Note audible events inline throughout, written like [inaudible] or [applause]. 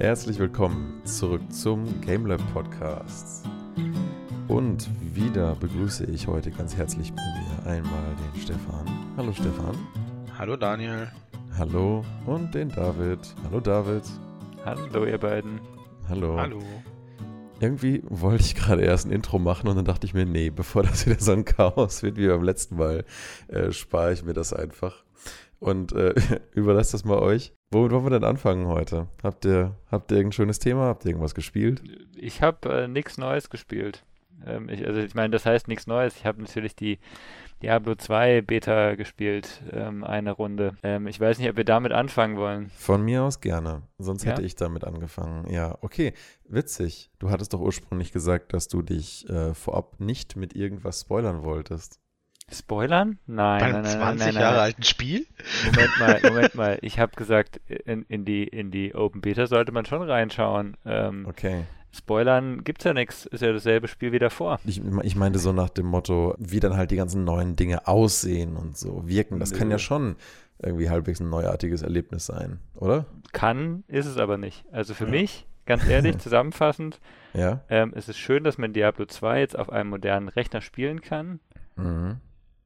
Herzlich willkommen zurück zum GameLab Podcast. Und wieder begrüße ich heute ganz herzlich bei mir einmal den Stefan. Hallo Stefan. Hallo Daniel. Hallo und den David. Hallo David. Hallo ihr beiden. Hallo. Hallo. Irgendwie wollte ich gerade erst ein Intro machen und dann dachte ich mir, nee, bevor das wieder so ein Chaos wird wie beim letzten Mal, äh, spare ich mir das einfach und äh, [laughs] überlasse das mal euch. Womit wollen wir denn anfangen heute? Habt ihr, habt ihr irgendein schönes Thema? Habt ihr irgendwas gespielt? Ich habe äh, nichts Neues gespielt. Ähm, ich, also ich meine, das heißt nichts Neues. Ich habe natürlich die Diablo 2 Beta gespielt, ähm, eine Runde. Ähm, ich weiß nicht, ob wir damit anfangen wollen. Von mir aus gerne. Sonst Ja? hätte ich damit angefangen. Ja, okay. Witzig. Du hattest doch ursprünglich gesagt, dass du dich äh, vorab nicht mit irgendwas spoilern wolltest. Spoilern? Nein, Beim nein, nein, 20 nein, nein, Jahre nein. alten Spiel? Moment mal, [laughs] Moment mal. Ich habe gesagt, in, in, die, in die Open Beta sollte man schon reinschauen. Ähm, Okay. Spoilern gibt's ja nichts. Ist ja dasselbe Spiel wie davor. Ich, ich meinte so nach dem Motto, wie dann halt die ganzen neuen Dinge aussehen und so wirken. Das kann Nö. ja schon irgendwie halbwegs ein neuartiges Erlebnis sein, oder? Kann, ist es aber nicht. Also für mich, ganz ehrlich, [laughs] zusammenfassend, Ja. ähm, es ist schön, dass man Diablo 2 jetzt auf einem modernen Rechner spielen kann. Mhm.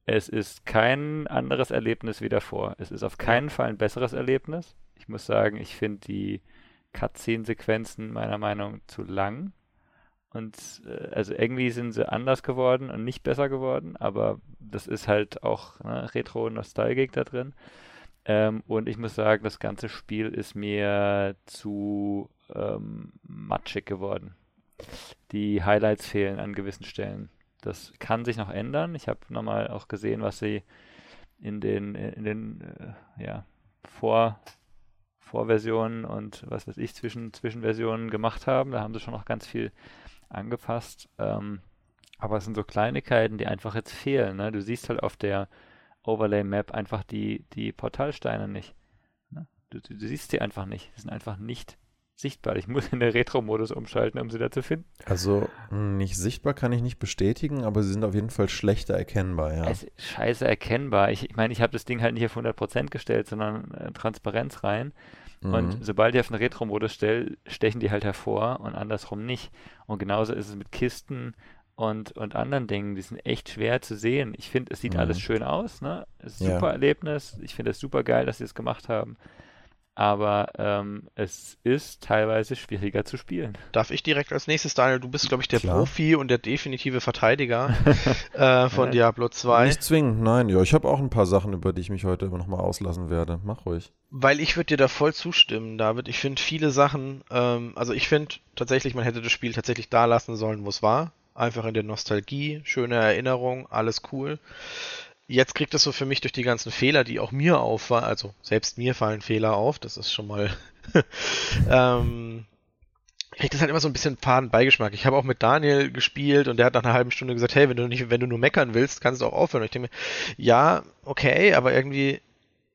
Es ist kein anderes Erlebnis wie davor. Es ist auf keinen Fall ein besseres Erlebnis. Ich muss sagen, ich finde die Cutscene-Sequenzen meiner Meinung nach zu lang. Und äh, also irgendwie sind sie anders geworden und nicht besser geworden, aber das ist halt auch ne, Retro-Nostalgik da drin. Ähm, und ich muss sagen, das ganze Spiel ist mir zu ähm, matschig geworden. Die Highlights fehlen an gewissen Stellen. Das kann sich noch ändern. Ich habe nochmal auch gesehen, was sie in den, in den äh, ja, Vor, Vorversionen und was weiß ich, zwischen, Zwischenversionen gemacht haben. Da haben sie schon noch ganz viel angepasst. Ähm, aber es sind so Kleinigkeiten, die einfach jetzt fehlen. Ne? Du siehst halt auf der Overlay-Map einfach die, die Portalsteine nicht. Ne? Du, du, du siehst sie einfach nicht. Sie sind einfach nicht sichtbar. Ich muss in den Retro-Modus umschalten, um sie da zu finden. Also mh, nicht sichtbar kann ich nicht bestätigen, aber sie sind auf jeden Fall schlechter erkennbar, ja. Es ist scheiße erkennbar. Ich ich meine, ich habe das Ding halt nicht auf 100% gestellt, sondern äh, Transparenz rein. Mhm. Und sobald ich auf den Retro-Modus stelle, stechen die halt hervor und andersrum nicht. Und genauso ist es mit Kisten und, und anderen Dingen. Die sind echt schwer zu sehen. Ich finde, es sieht Mhm. alles schön aus. Ne? Es ist ein Ja. super Erlebnis. Ich finde es super geil, dass sie es gemacht haben. Aber ähm, es ist teilweise schwieriger zu spielen. Darf ich direkt als nächstes, Daniel? Du bist, glaube ich, der Klar. Profi und der definitive Verteidiger [laughs] äh, von Diablo 2. Nicht zwingend, nein. Ja, ich habe auch ein paar Sachen, über die ich mich heute nochmal auslassen werde. Mach ruhig. Weil ich würde dir da voll zustimmen, David. Ich finde viele Sachen, ähm, also ich finde tatsächlich, man hätte das Spiel tatsächlich da lassen sollen, wo es war. Einfach in der Nostalgie, schöne Erinnerung, alles cool. Jetzt kriegt es so für mich durch die ganzen Fehler, die auch mir auffallen, also selbst mir fallen Fehler auf, das ist schon mal, [laughs] ähm, kriegt das halt immer so ein bisschen faden Beigeschmack. Ich habe auch mit Daniel gespielt und der hat nach einer halben Stunde gesagt, hey, wenn du nicht, wenn du nur meckern willst, kannst du auch aufhören. Und ich denke mir, ja, okay, aber irgendwie,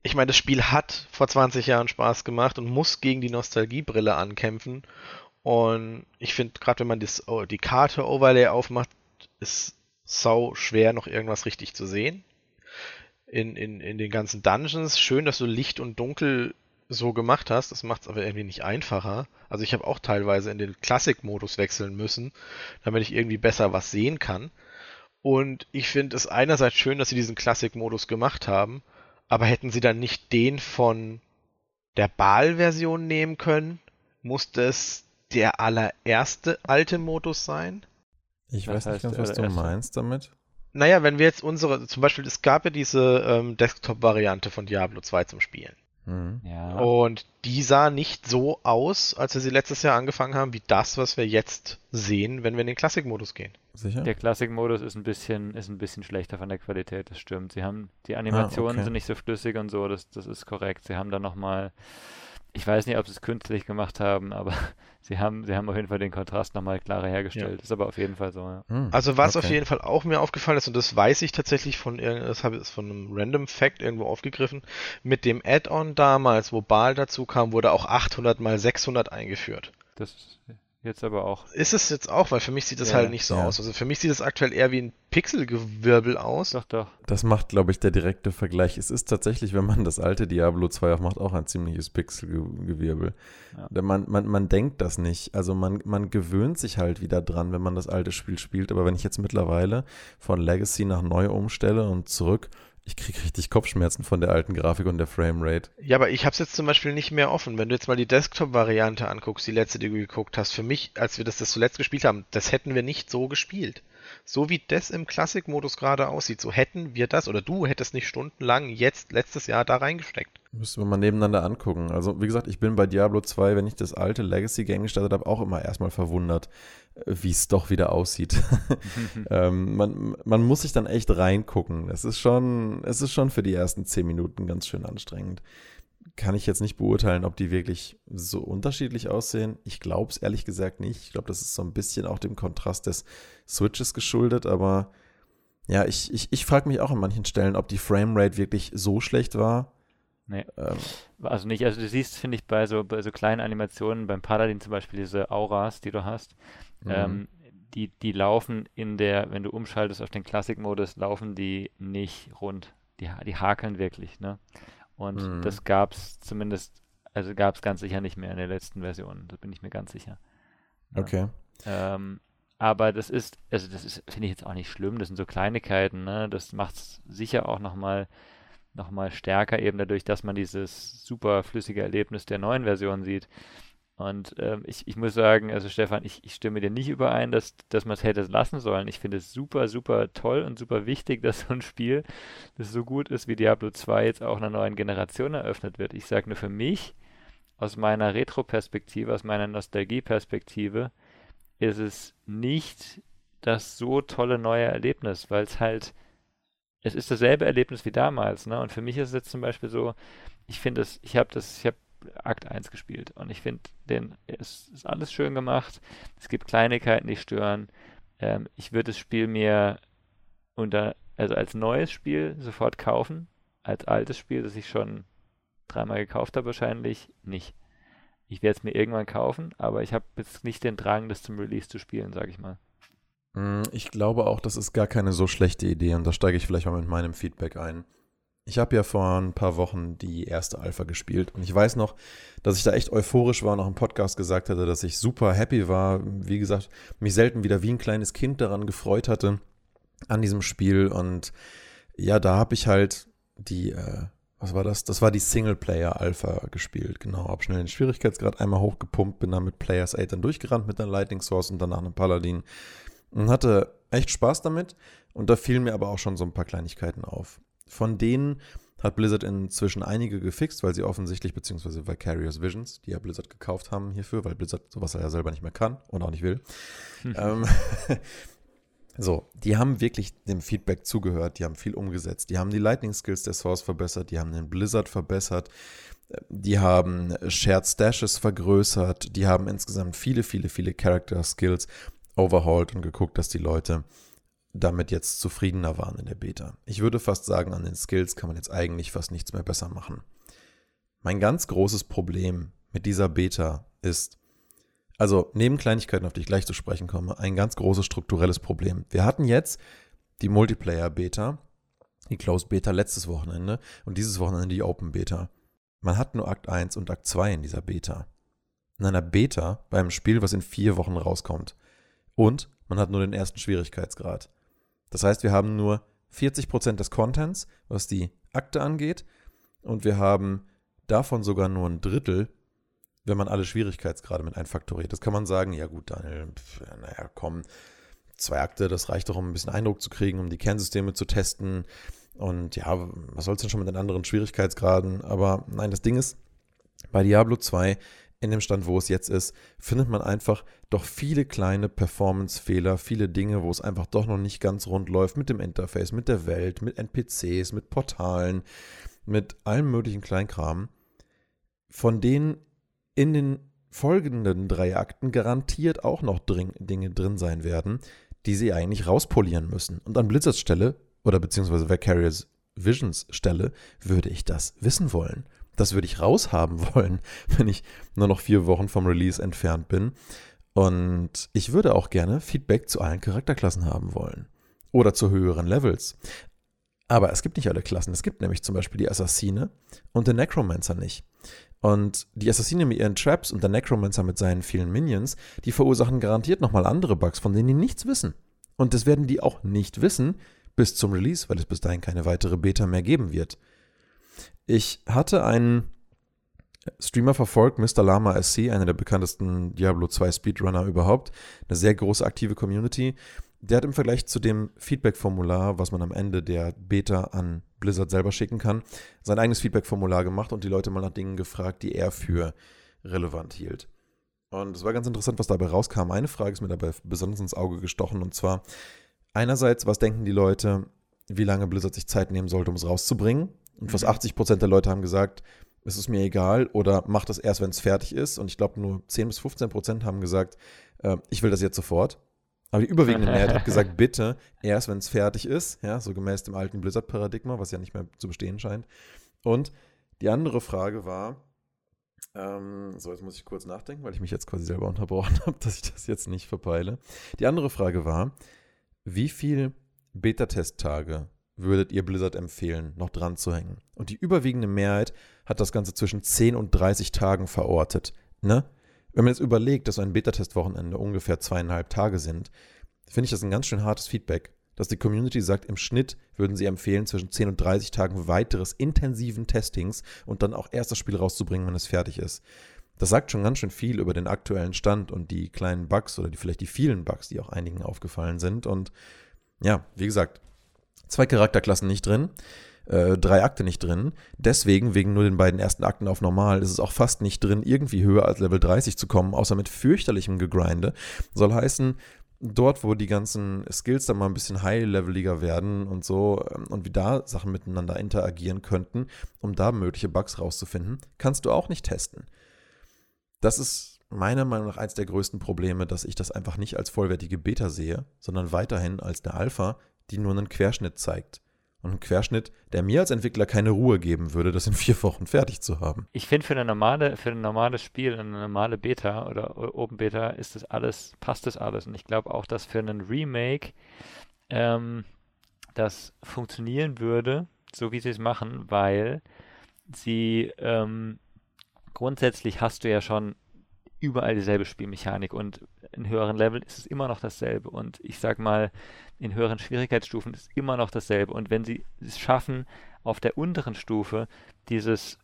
ich meine, das Spiel hat vor 20 Jahren Spaß gemacht und muss gegen die Nostalgiebrille ankämpfen. Und ich finde, gerade wenn man das, oh, die Karte Overlay aufmacht, ist sau schwer, noch irgendwas richtig zu sehen. In, in, in den ganzen Dungeons. Schön, dass du Licht und Dunkel so gemacht hast. Das macht es aber irgendwie nicht einfacher. Also ich habe auch teilweise in den Classic-Modus wechseln müssen, damit ich irgendwie besser was sehen kann. Und ich finde es einerseits schön, dass sie diesen Classic-Modus gemacht haben, aber hätten sie dann nicht den von der Baal-Version nehmen können, musste es der allererste alte Modus sein? Ich Was weiß nicht ganz, was du meinst damit. Naja, wenn wir jetzt unsere, zum Beispiel, es gab ja diese ähm, Desktop-Variante von Diablo 2 zum Spielen. Mhm. Ja. Und die sah nicht so aus, als wir sie letztes Jahr angefangen haben, wie das, was wir jetzt sehen, wenn wir in den Classic-Modus gehen. Sicher? Der Classic-Modus ist ein bisschen, ist ein bisschen schlechter von der Qualität, das stimmt. Sie haben, die Animationen okay. sind nicht so flüssig und so, das, das ist korrekt. Sie haben dann nochmal, ich weiß nicht, ob sie es künstlich gemacht haben, aber [laughs] sie haben, sie haben auf jeden Fall den Kontrast nochmal klarer hergestellt. Ist aber auf jeden Fall so, ja. Hm, Also was auf okay. jeden Fall auch mir aufgefallen ist, und das weiß ich tatsächlich von irgend- das habe ich von einem Random Fact irgendwo aufgegriffen, mit dem Add-on damals, wo Baal dazu kam, wurde auch 800 mal 600 eingeführt. Das Jetzt aber auch. Ist es jetzt auch, weil für mich sieht das Ja, halt nicht so ja. aus. Also für mich sieht es aktuell eher wie ein Pixelgewirbel aus. Doch, doch. Das macht, glaube ich, der direkte Vergleich. Es ist tatsächlich, wenn man das alte Diablo 2 aufmacht, auch ein ziemliches Pixelgewirbel. Ja. Man, man, man denkt das nicht. Also man, man gewöhnt sich halt wieder dran, wenn man das alte Spiel spielt. Aber wenn ich jetzt mittlerweile von Legacy nach neu umstelle und zurück, ich kriege richtig Kopfschmerzen von der alten Grafik und der Framerate. Ja, aber ich habe es jetzt zum Beispiel nicht mehr offen. Wenn du jetzt mal die Desktop-Variante anguckst, die letzte, die du geguckt hast, für mich, als wir das, das zuletzt gespielt haben, das hätten wir nicht so gespielt. So wie das im Classic-Modus gerade aussieht, so hätten wir das, oder du hättest nicht stundenlang jetzt, letztes Jahr, da reingesteckt. Müssen wir mal nebeneinander angucken. Also, wie gesagt, ich bin bei Diablo 2, wenn ich das alte Legacy-Game gestartet habe, auch immer erstmal verwundert, äh, wie es doch wieder aussieht. [laughs] ähm, man, man muss sich dann echt reingucken. Es ist schon, es ist schon für die ersten zehn Minuten ganz schön anstrengend. Kann ich jetzt nicht beurteilen, ob die wirklich so unterschiedlich aussehen. Ich glaube es ehrlich gesagt nicht. Ich glaube, das ist so ein bisschen auch dem Kontrast des Switches geschuldet, aber ja, ich, ich, ich frage mich auch an manchen Stellen, ob die Framerate wirklich so schlecht war. Nee. Ähm, Also nicht, also du siehst, finde ich, bei so, bei so kleinen Animationen, beim Paladin zum Beispiel diese Auras, die du hast, mhm. ähm, die, die laufen in der, wenn du umschaltest auf den Classic-Modus, laufen die nicht rund. Die, die hakeln wirklich, ne? Und Mhm. das gab es zumindest, also gab es ganz sicher nicht mehr in der letzten Version, da bin ich mir ganz sicher. Ja. Okay. Ähm, aber das ist, also das ist, finde ich jetzt auch nicht schlimm, das sind so Kleinigkeiten, ne? Das macht es sicher auch nochmal noch mal stärker, eben dadurch, dass man dieses super flüssige Erlebnis der neuen Version sieht. Und ähm, ich, ich muss sagen, also Stefan, ich, ich stimme dir nicht überein, dass, dass man es hätte lassen sollen. Ich finde es super, super toll und super wichtig, [laughs] dass so ein Spiel, das so gut ist wie Diablo 2, jetzt auch einer neuen Generation eröffnet wird. Ich sage nur für mich, aus meiner Retro-Perspektive, aus meiner Nostalgie-Perspektive, ist es nicht das so tolle neue Erlebnis, weil es halt, es ist dasselbe Erlebnis wie damals, ne? Und für mich ist es jetzt zum Beispiel so, ich finde es, ich habe das, ich habe Akt 1 gespielt und ich finde den, es ist alles schön gemacht, es gibt Kleinigkeiten, die stören. Ähm, ich würde das Spiel mir unter, also als neues Spiel sofort kaufen, als altes Spiel, das ich schon dreimal gekauft habe, wahrscheinlich nicht. Ich werde es mir irgendwann kaufen, aber ich habe jetzt nicht den Drang, das zum Release zu spielen, sage ich mal. Mm, Ich glaube auch, das ist gar keine so schlechte Idee und da steige ich vielleicht mal mit meinem Feedback ein. Ich habe ja vor ein paar Wochen die erste Alpha gespielt und ich weiß noch, dass ich da echt euphorisch war und auch im Podcast gesagt hatte, dass ich super happy war. Wie gesagt, mich selten wieder wie ein kleines Kind daran gefreut hatte an diesem Spiel und ja, da habe ich halt die, äh, was war das? Das war die Singleplayer Alpha gespielt, genau. Hab schnell den Schwierigkeitsgrad einmal hochgepumpt, bin dann mit Players 8 dann durchgerannt mit einer Lightning Source und danach einem Paladin und hatte echt Spaß damit. Und da fielen mir aber auch schon so ein paar Kleinigkeiten auf. Von denen hat Blizzard inzwischen einige gefixt, weil sie offensichtlich, beziehungsweise Vicarious Visions, die ja Blizzard gekauft haben hierfür, weil Blizzard sowas ja selber nicht mehr kann und auch nicht will. [laughs] ähm, [laughs] so, die haben wirklich dem Feedback zugehört, die haben viel umgesetzt, die haben die Lightning Skills der Source verbessert, die haben den Blizzard verbessert, die haben Shared Stashes vergrößert, die haben insgesamt viele, viele, viele Character Skills overhauled und geguckt, dass die Leute damit jetzt zufriedener waren in der Beta. Ich würde fast sagen, an den Skills kann man jetzt eigentlich fast nichts mehr besser machen. Mein ganz großes Problem mit dieser Beta ist, also neben Kleinigkeiten, auf die ich gleich zu sprechen komme, ein ganz großes strukturelles Problem. Wir hatten jetzt die Multiplayer-Beta, die Closed Beta letztes Wochenende und dieses Wochenende die Open Beta. Man hat nur Akt 1 und Akt 2 in dieser Beta. In einer Beta bei einem Spiel, was in vier Wochen rauskommt. Und man hat nur den ersten Schwierigkeitsgrad. Das heißt, wir haben nur 40% des Contents, was die Akte angeht, und wir haben davon sogar nur ein Drittel, wenn man alle Schwierigkeitsgrade mit einfaktoriert. Das kann man sagen, ja gut, Daniel, pf, naja, komm, zwei Akte, das reicht doch, um ein bisschen Eindruck zu kriegen, um die Kernsysteme zu testen. Und ja, was soll es denn schon mit den anderen Schwierigkeitsgraden? Aber nein, das Ding ist, bei Diablo 2 in dem Stand, wo es jetzt ist, findet man einfach doch viele kleine Performance-Fehler, viele Dinge, wo es einfach doch noch nicht ganz rund läuft mit dem Interface, mit der Welt, mit NPCs, mit Portalen, mit allem möglichen Kleinkram, von denen in den folgenden drei Akten garantiert auch noch drin, Dinge drin sein werden, die sie eigentlich rauspolieren müssen. Und an Blizzards Stelle oder beziehungsweise Vicarious Visions Stelle würde ich das wissen wollen. Das würde ich raushaben [laughs] wollen, wenn ich nur noch vier Wochen vom Release entfernt bin. Und ich würde auch gerne Feedback zu allen Charakterklassen haben wollen. Oder zu höheren Levels. Aber es gibt nicht alle Klassen. Es gibt nämlich zum Beispiel die Assassine und den Necromancer nicht. Und die Assassine mit ihren Traps und der Necromancer mit seinen vielen Minions, die verursachen garantiert nochmal andere Bugs, von denen die nichts wissen. Und das werden die auch nicht wissen bis zum Release, weil es bis dahin keine weitere Beta mehr geben wird. Ich hatte einen Streamer verfolgt, Mr. Lama SC, einer der bekanntesten Diablo 2 Speedrunner überhaupt, eine sehr große aktive Community. Der hat im Vergleich zu dem Feedback-Formular, was man am Ende der Beta an Blizzard selber schicken kann, sein eigenes Feedback-Formular gemacht und die Leute mal nach Dingen gefragt, die er für relevant hielt. Und es war ganz interessant, was dabei rauskam. Eine Frage ist mir dabei besonders ins Auge gestochen und zwar einerseits, was denken die Leute, wie lange Blizzard sich Zeit nehmen sollte, um es rauszubringen? Und fast 80 mhm. Prozent der Leute haben gesagt, es ist mir egal oder mach das erst, wenn es fertig ist. Und ich glaube, nur 10 bis 15 Prozent haben gesagt, äh, ich will das jetzt sofort. Aber die überwiegende Mehrheit hat [laughs] gesagt, bitte erst, wenn es fertig ist, ja, so gemäß dem alten Blizzard-Paradigma, was ja nicht mehr zu bestehen scheint. Und die andere Frage war, ähm, so, jetzt muss ich kurz nachdenken, weil ich mich jetzt quasi selber unterbrochen [laughs] habe, dass ich das jetzt nicht verpeile. Die andere Frage war, wie viel Beta-Test-Tage würdet ihr Blizzard empfehlen, noch dran zu hängen? Und die überwiegende Mehrheit hat das Ganze zwischen 10 und 30 Tagen verortet. Ne? Wenn man jetzt überlegt, dass ein Beta-Test-Wochenende ungefähr zweieinhalb Tage sind, finde ich das ein ganz schön hartes Feedback, dass die Community sagt, im Schnitt würden sie empfehlen, zwischen 10 und 30 Tagen weiteres intensiven Testings und dann auch erst das Spiel rauszubringen, wenn es fertig ist. Das sagt schon ganz schön viel über den aktuellen Stand und die kleinen Bugs oder die, vielleicht die vielen Bugs, die auch einigen aufgefallen sind. Und ja, wie gesagt, zwei Charakterklassen nicht drin äh, drei Akte nicht drin. Deswegen, wegen nur den beiden ersten Akten auf normal, ist es auch fast nicht drin, irgendwie höher als Level 30 zu kommen, außer mit fürchterlichem Gegrinde. Soll heißen, dort, wo die ganzen Skills dann mal ein bisschen high-leveliger werden und so ähm, und wie da Sachen miteinander interagieren könnten, um da mögliche Bugs rauszufinden, kannst du auch nicht testen. Das ist meiner Meinung nach eins der größten Probleme, dass ich das einfach nicht als vollwertige Beta sehe, sondern weiterhin als der Alpha, die nur einen Querschnitt zeigt. Und ein Querschnitt, der mir als Entwickler keine Ruhe geben würde, das in vier Wochen fertig zu haben. Ich finde für eine normale, für ein normales Spiel, eine normale Beta oder Open Beta ist das alles, passt das alles. Und ich glaube auch, dass für einen Remake ähm, das funktionieren würde, so wie sie es machen, weil sie ähm, grundsätzlich hast du ja schon überall dieselbe Spielmechanik und in höheren Leveln ist es immer noch dasselbe und ich sag mal, in höheren Schwierigkeitsstufen ist immer noch dasselbe und wenn sie es schaffen, auf der unteren Stufe dieses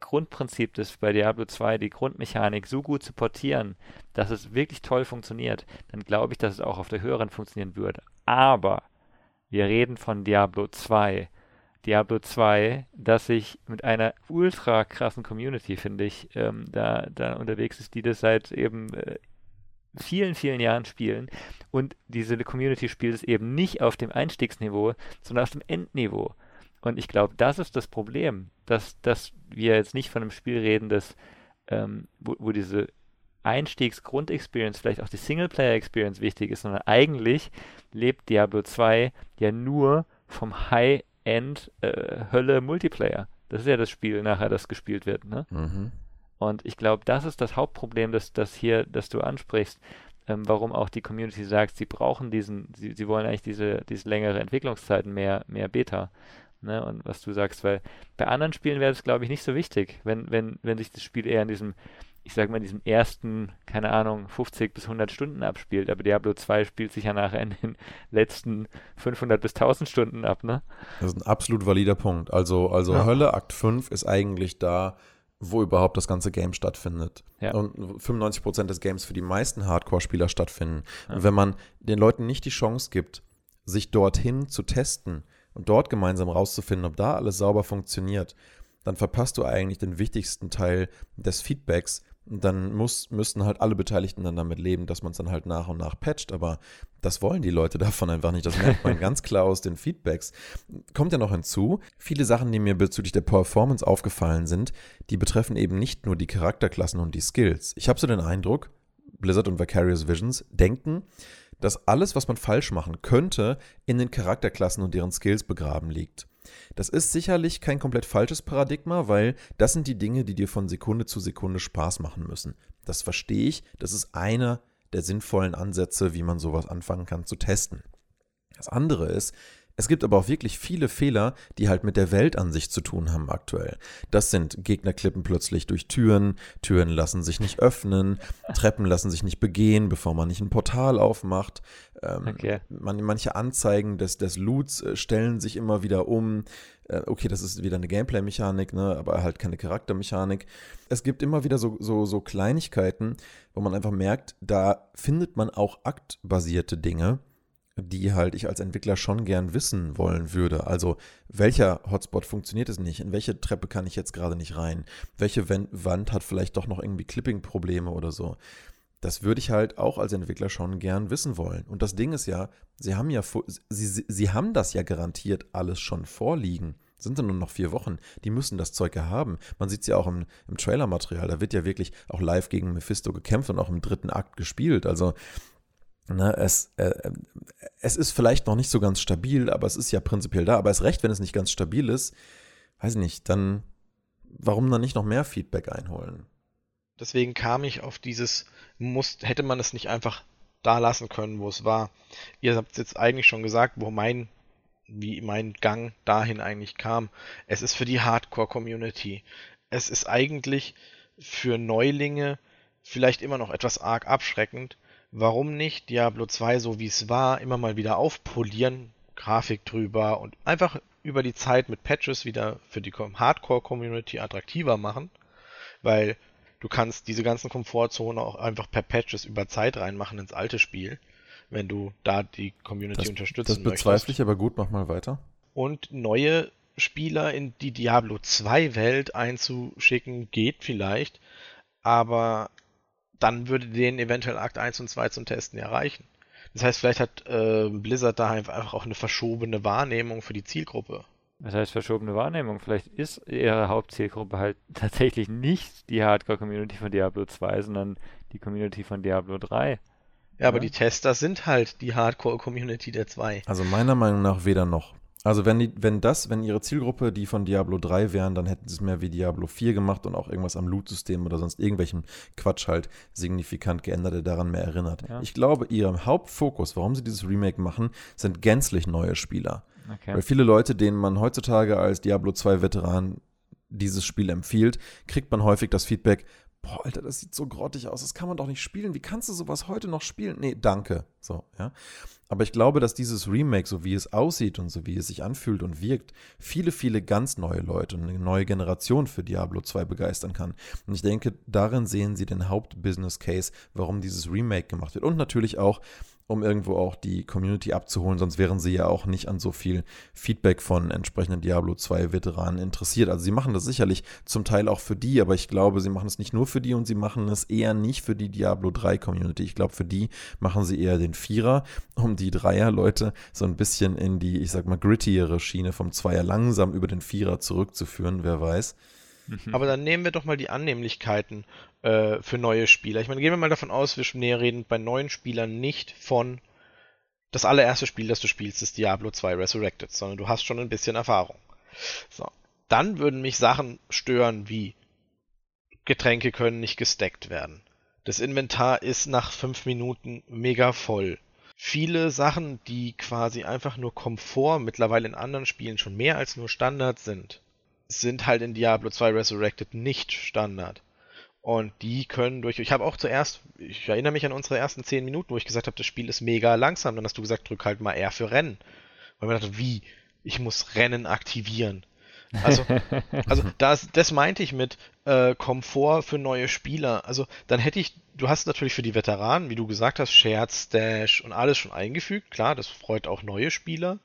Grundprinzip des bei Diablo 2, die Grundmechanik so gut zu portieren, dass es wirklich toll funktioniert, dann glaube ich, dass es auch auf der höheren funktionieren würde. Aber wir reden von Diablo 2 Diablo 2, dass sich mit einer ultra krassen Community, finde ich, ähm, da, da unterwegs ist, die das seit eben äh, vielen, vielen Jahren spielen. Und diese Community spielt es eben nicht auf dem Einstiegsniveau, sondern auf dem Endniveau. Und ich glaube, das ist das Problem, dass, dass wir jetzt nicht von einem Spiel reden, das, ähm, wo, wo diese Einstiegs-Grund-Experience, vielleicht auch die Singleplayer-Experience wichtig ist, sondern eigentlich lebt Diablo 2 ja nur vom High End äh. Das ist ja das Spiel nachher, das gespielt wird. Ne? Mhm. Und ich glaube, das ist das Hauptproblem, das, das hier, das du ansprichst, ähm, warum auch die Community sagt, sie brauchen diesen, sie, sie wollen eigentlich diese, diese längere Entwicklungszeiten, mehr, mehr Beta. Ne? Und was du sagst, weil bei anderen Spielen wäre das, glaube ich, nicht so wichtig, wenn, wenn, wenn sich das Spiel eher in diesem ich sage mal, in diesen ersten, keine Ahnung, 50 bis 100 Stunden abspielt. Aber Diablo 2 spielt sich ja nachher in den letzten 500 bis 1000 Stunden ab, ne? Das ist ein absolut valider Punkt. Also, also ja. Hölle Akt 5 ist eigentlich da, wo überhaupt das ganze Game stattfindet. Ja. Und 95% des Games für die meisten Hardcore-Spieler stattfinden. Ja. Und wenn man den Leuten nicht die Chance gibt, sich dorthin zu testen und dort gemeinsam rauszufinden, ob da alles sauber funktioniert, dann verpasst du eigentlich den wichtigsten Teil des Feedbacks, dann muss, müssten halt alle Beteiligten dann damit leben, dass man es dann halt nach und nach patcht. Aber das wollen die Leute [laughs] davon einfach nicht. Das merkt man ganz klar aus den Feedbacks. Kommt ja noch hinzu, viele Sachen, die mir bezüglich der Performance aufgefallen sind, die betreffen eben nicht nur die Charakterklassen und die Skills. Ich habe so den Eindruck, Blizzard und Vicarious Visions denken, dass alles, was man falsch machen könnte, in den Charakterklassen und deren Skills begraben liegt. Das ist sicherlich kein komplett falsches Paradigma, weil das sind die Dinge, die dir von Sekunde zu Sekunde Spaß machen müssen. Das verstehe ich. Das ist einer der sinnvollen Ansätze, wie man sowas anfangen kann zu testen. Das andere ist, es gibt aber auch wirklich viele Fehler, die halt mit der Welt an sich zu tun haben aktuell. Das sind Gegner klippen plötzlich durch Türen, Türen lassen sich nicht öffnen, Treppen lassen sich nicht begehen, bevor man nicht ein Portal aufmacht. Ähm, okay. man, manche Anzeigen des, des Loots äh, stellen sich immer wieder um. Äh, okay, das ist wieder eine Gameplay-Mechanik, ne, aber halt keine Charaktermechanik. Es gibt immer wieder so, so, so Kleinigkeiten, wo man einfach merkt, da findet man auch aktbasierte Dinge die halt ich als Entwickler schon gern wissen wollen würde. Also welcher Hotspot funktioniert es nicht? In welche Treppe kann ich jetzt gerade nicht rein? Welche Wand hat vielleicht doch noch irgendwie Clipping-Probleme oder so? Das würde ich halt auch als Entwickler schon gern wissen wollen. Und das Ding ist ja, sie haben ja, sie, sie haben das ja garantiert alles schon vorliegen. Sind dann nur noch vier Wochen. Die müssen das Zeug ja haben. Man sieht es ja auch im, im Trailer-Material. Da wird ja wirklich auch live gegen Mephisto gekämpft und auch im dritten Akt gespielt. Also Ne, es, äh, es ist vielleicht noch nicht so ganz stabil, aber es ist ja prinzipiell da. Aber es recht, wenn es nicht ganz stabil ist, weiß ich nicht, dann warum dann nicht noch mehr Feedback einholen? Deswegen kam ich auf dieses, muss, hätte man es nicht einfach da lassen können, wo es war. Ihr habt jetzt eigentlich schon gesagt, wo mein, wie mein Gang dahin eigentlich kam. Es ist für die Hardcore-Community. Es ist eigentlich für Neulinge vielleicht immer noch etwas arg abschreckend, warum nicht Diablo 2 so wie es war immer mal wieder aufpolieren, Grafik drüber und einfach über die Zeit mit Patches wieder für die Hardcore-Community attraktiver machen, weil du kannst diese ganzen Komfortzonen auch einfach per Patches über Zeit reinmachen ins alte Spiel, wenn du da die Community das, unterstützen möchtest. Das bezweifle ich, aber gut, mach mal weiter. Und neue Spieler in die Diablo 2 Welt einzuschicken, geht vielleicht, aber dann würde denen eventuell Akt 1 und 2 zum Testen erreichen. Das heißt, vielleicht hat äh, Blizzard da einfach auch eine verschobene Wahrnehmung für die Zielgruppe. Das heißt verschobene Wahrnehmung. Vielleicht ist ihre Hauptzielgruppe halt [laughs] tatsächlich nicht die Hardcore-Community von Diablo 2, sondern die Community von Diablo 3. Ja, aber die Tester sind halt die Hardcore-Community der 2. Also meiner Meinung nach weder noch. Also wenn, die, wenn das, wenn ihre Zielgruppe die von Diablo 3 wären, dann hätten sie es mehr wie Diablo 4 gemacht und auch irgendwas am Loot-System oder sonst irgendwelchen Quatsch halt signifikant geändert, der daran mehr erinnert. Ja. Ich glaube, ihr Hauptfokus, warum sie dieses Remake machen, sind gänzlich neue Spieler. Okay. Weil viele Leute, denen man heutzutage als Diablo 2 Veteran dieses Spiel empfiehlt, kriegt man häufig das Feedback, boah, Alter, das sieht so grottig aus, das kann man doch nicht spielen. Wie kannst du sowas heute noch spielen? Nee, danke. So, ja. Aber ich glaube, dass dieses Remake, so wie es aussieht und so wie es sich anfühlt und wirkt, viele, viele ganz neue Leute und eine neue Generation für Diablo 2 begeistern kann. Und ich denke, darin sehen sie den Hauptbusiness Case, warum dieses Remake gemacht wird. Und natürlich auch, um irgendwo auch die Community abzuholen, sonst wären sie ja auch nicht an so viel Feedback von entsprechenden Diablo 2 Veteranen interessiert. Also sie machen das sicherlich zum Teil auch für die, aber ich glaube, sie machen es nicht nur für die und sie machen es eher nicht für die Diablo 3 Community. Ich glaube, für die machen sie eher den Vierer, um die Dreier-Leute so ein bisschen in die, ich sag mal, grittiere Schiene vom Zweier langsam über den Vierer zurückzuführen, wer weiß. Mhm. Aber dann nehmen wir doch mal die Annehmlichkeiten äh, für neue Spieler. Ich meine, gehen wir mal davon aus, wir näher reden bei neuen Spielern nicht von das allererste Spiel, das du spielst, ist Diablo 2 Resurrected, sondern du hast schon ein bisschen Erfahrung. So. Dann würden mich Sachen stören wie Getränke können nicht gesteckt werden. Das Inventar ist nach fünf Minuten mega voll. Viele Sachen, die quasi einfach nur Komfort mittlerweile in anderen Spielen schon mehr als nur Standard sind, sind halt in Diablo 2 Resurrected nicht Standard. Und die können durch. Ich habe auch zuerst, ich erinnere mich an unsere ersten 10 Minuten, wo ich gesagt habe, das Spiel ist mega langsam. Dann hast du gesagt, drück halt mal R für Rennen. Weil man dachte, wie? Ich muss Rennen aktivieren. Also, [laughs] also das, das meinte ich mit äh, Komfort für neue Spieler. Also dann hätte ich, du hast natürlich für die Veteranen, wie du gesagt hast, Shared Stash und alles schon eingefügt. Klar, das freut auch neue Spieler.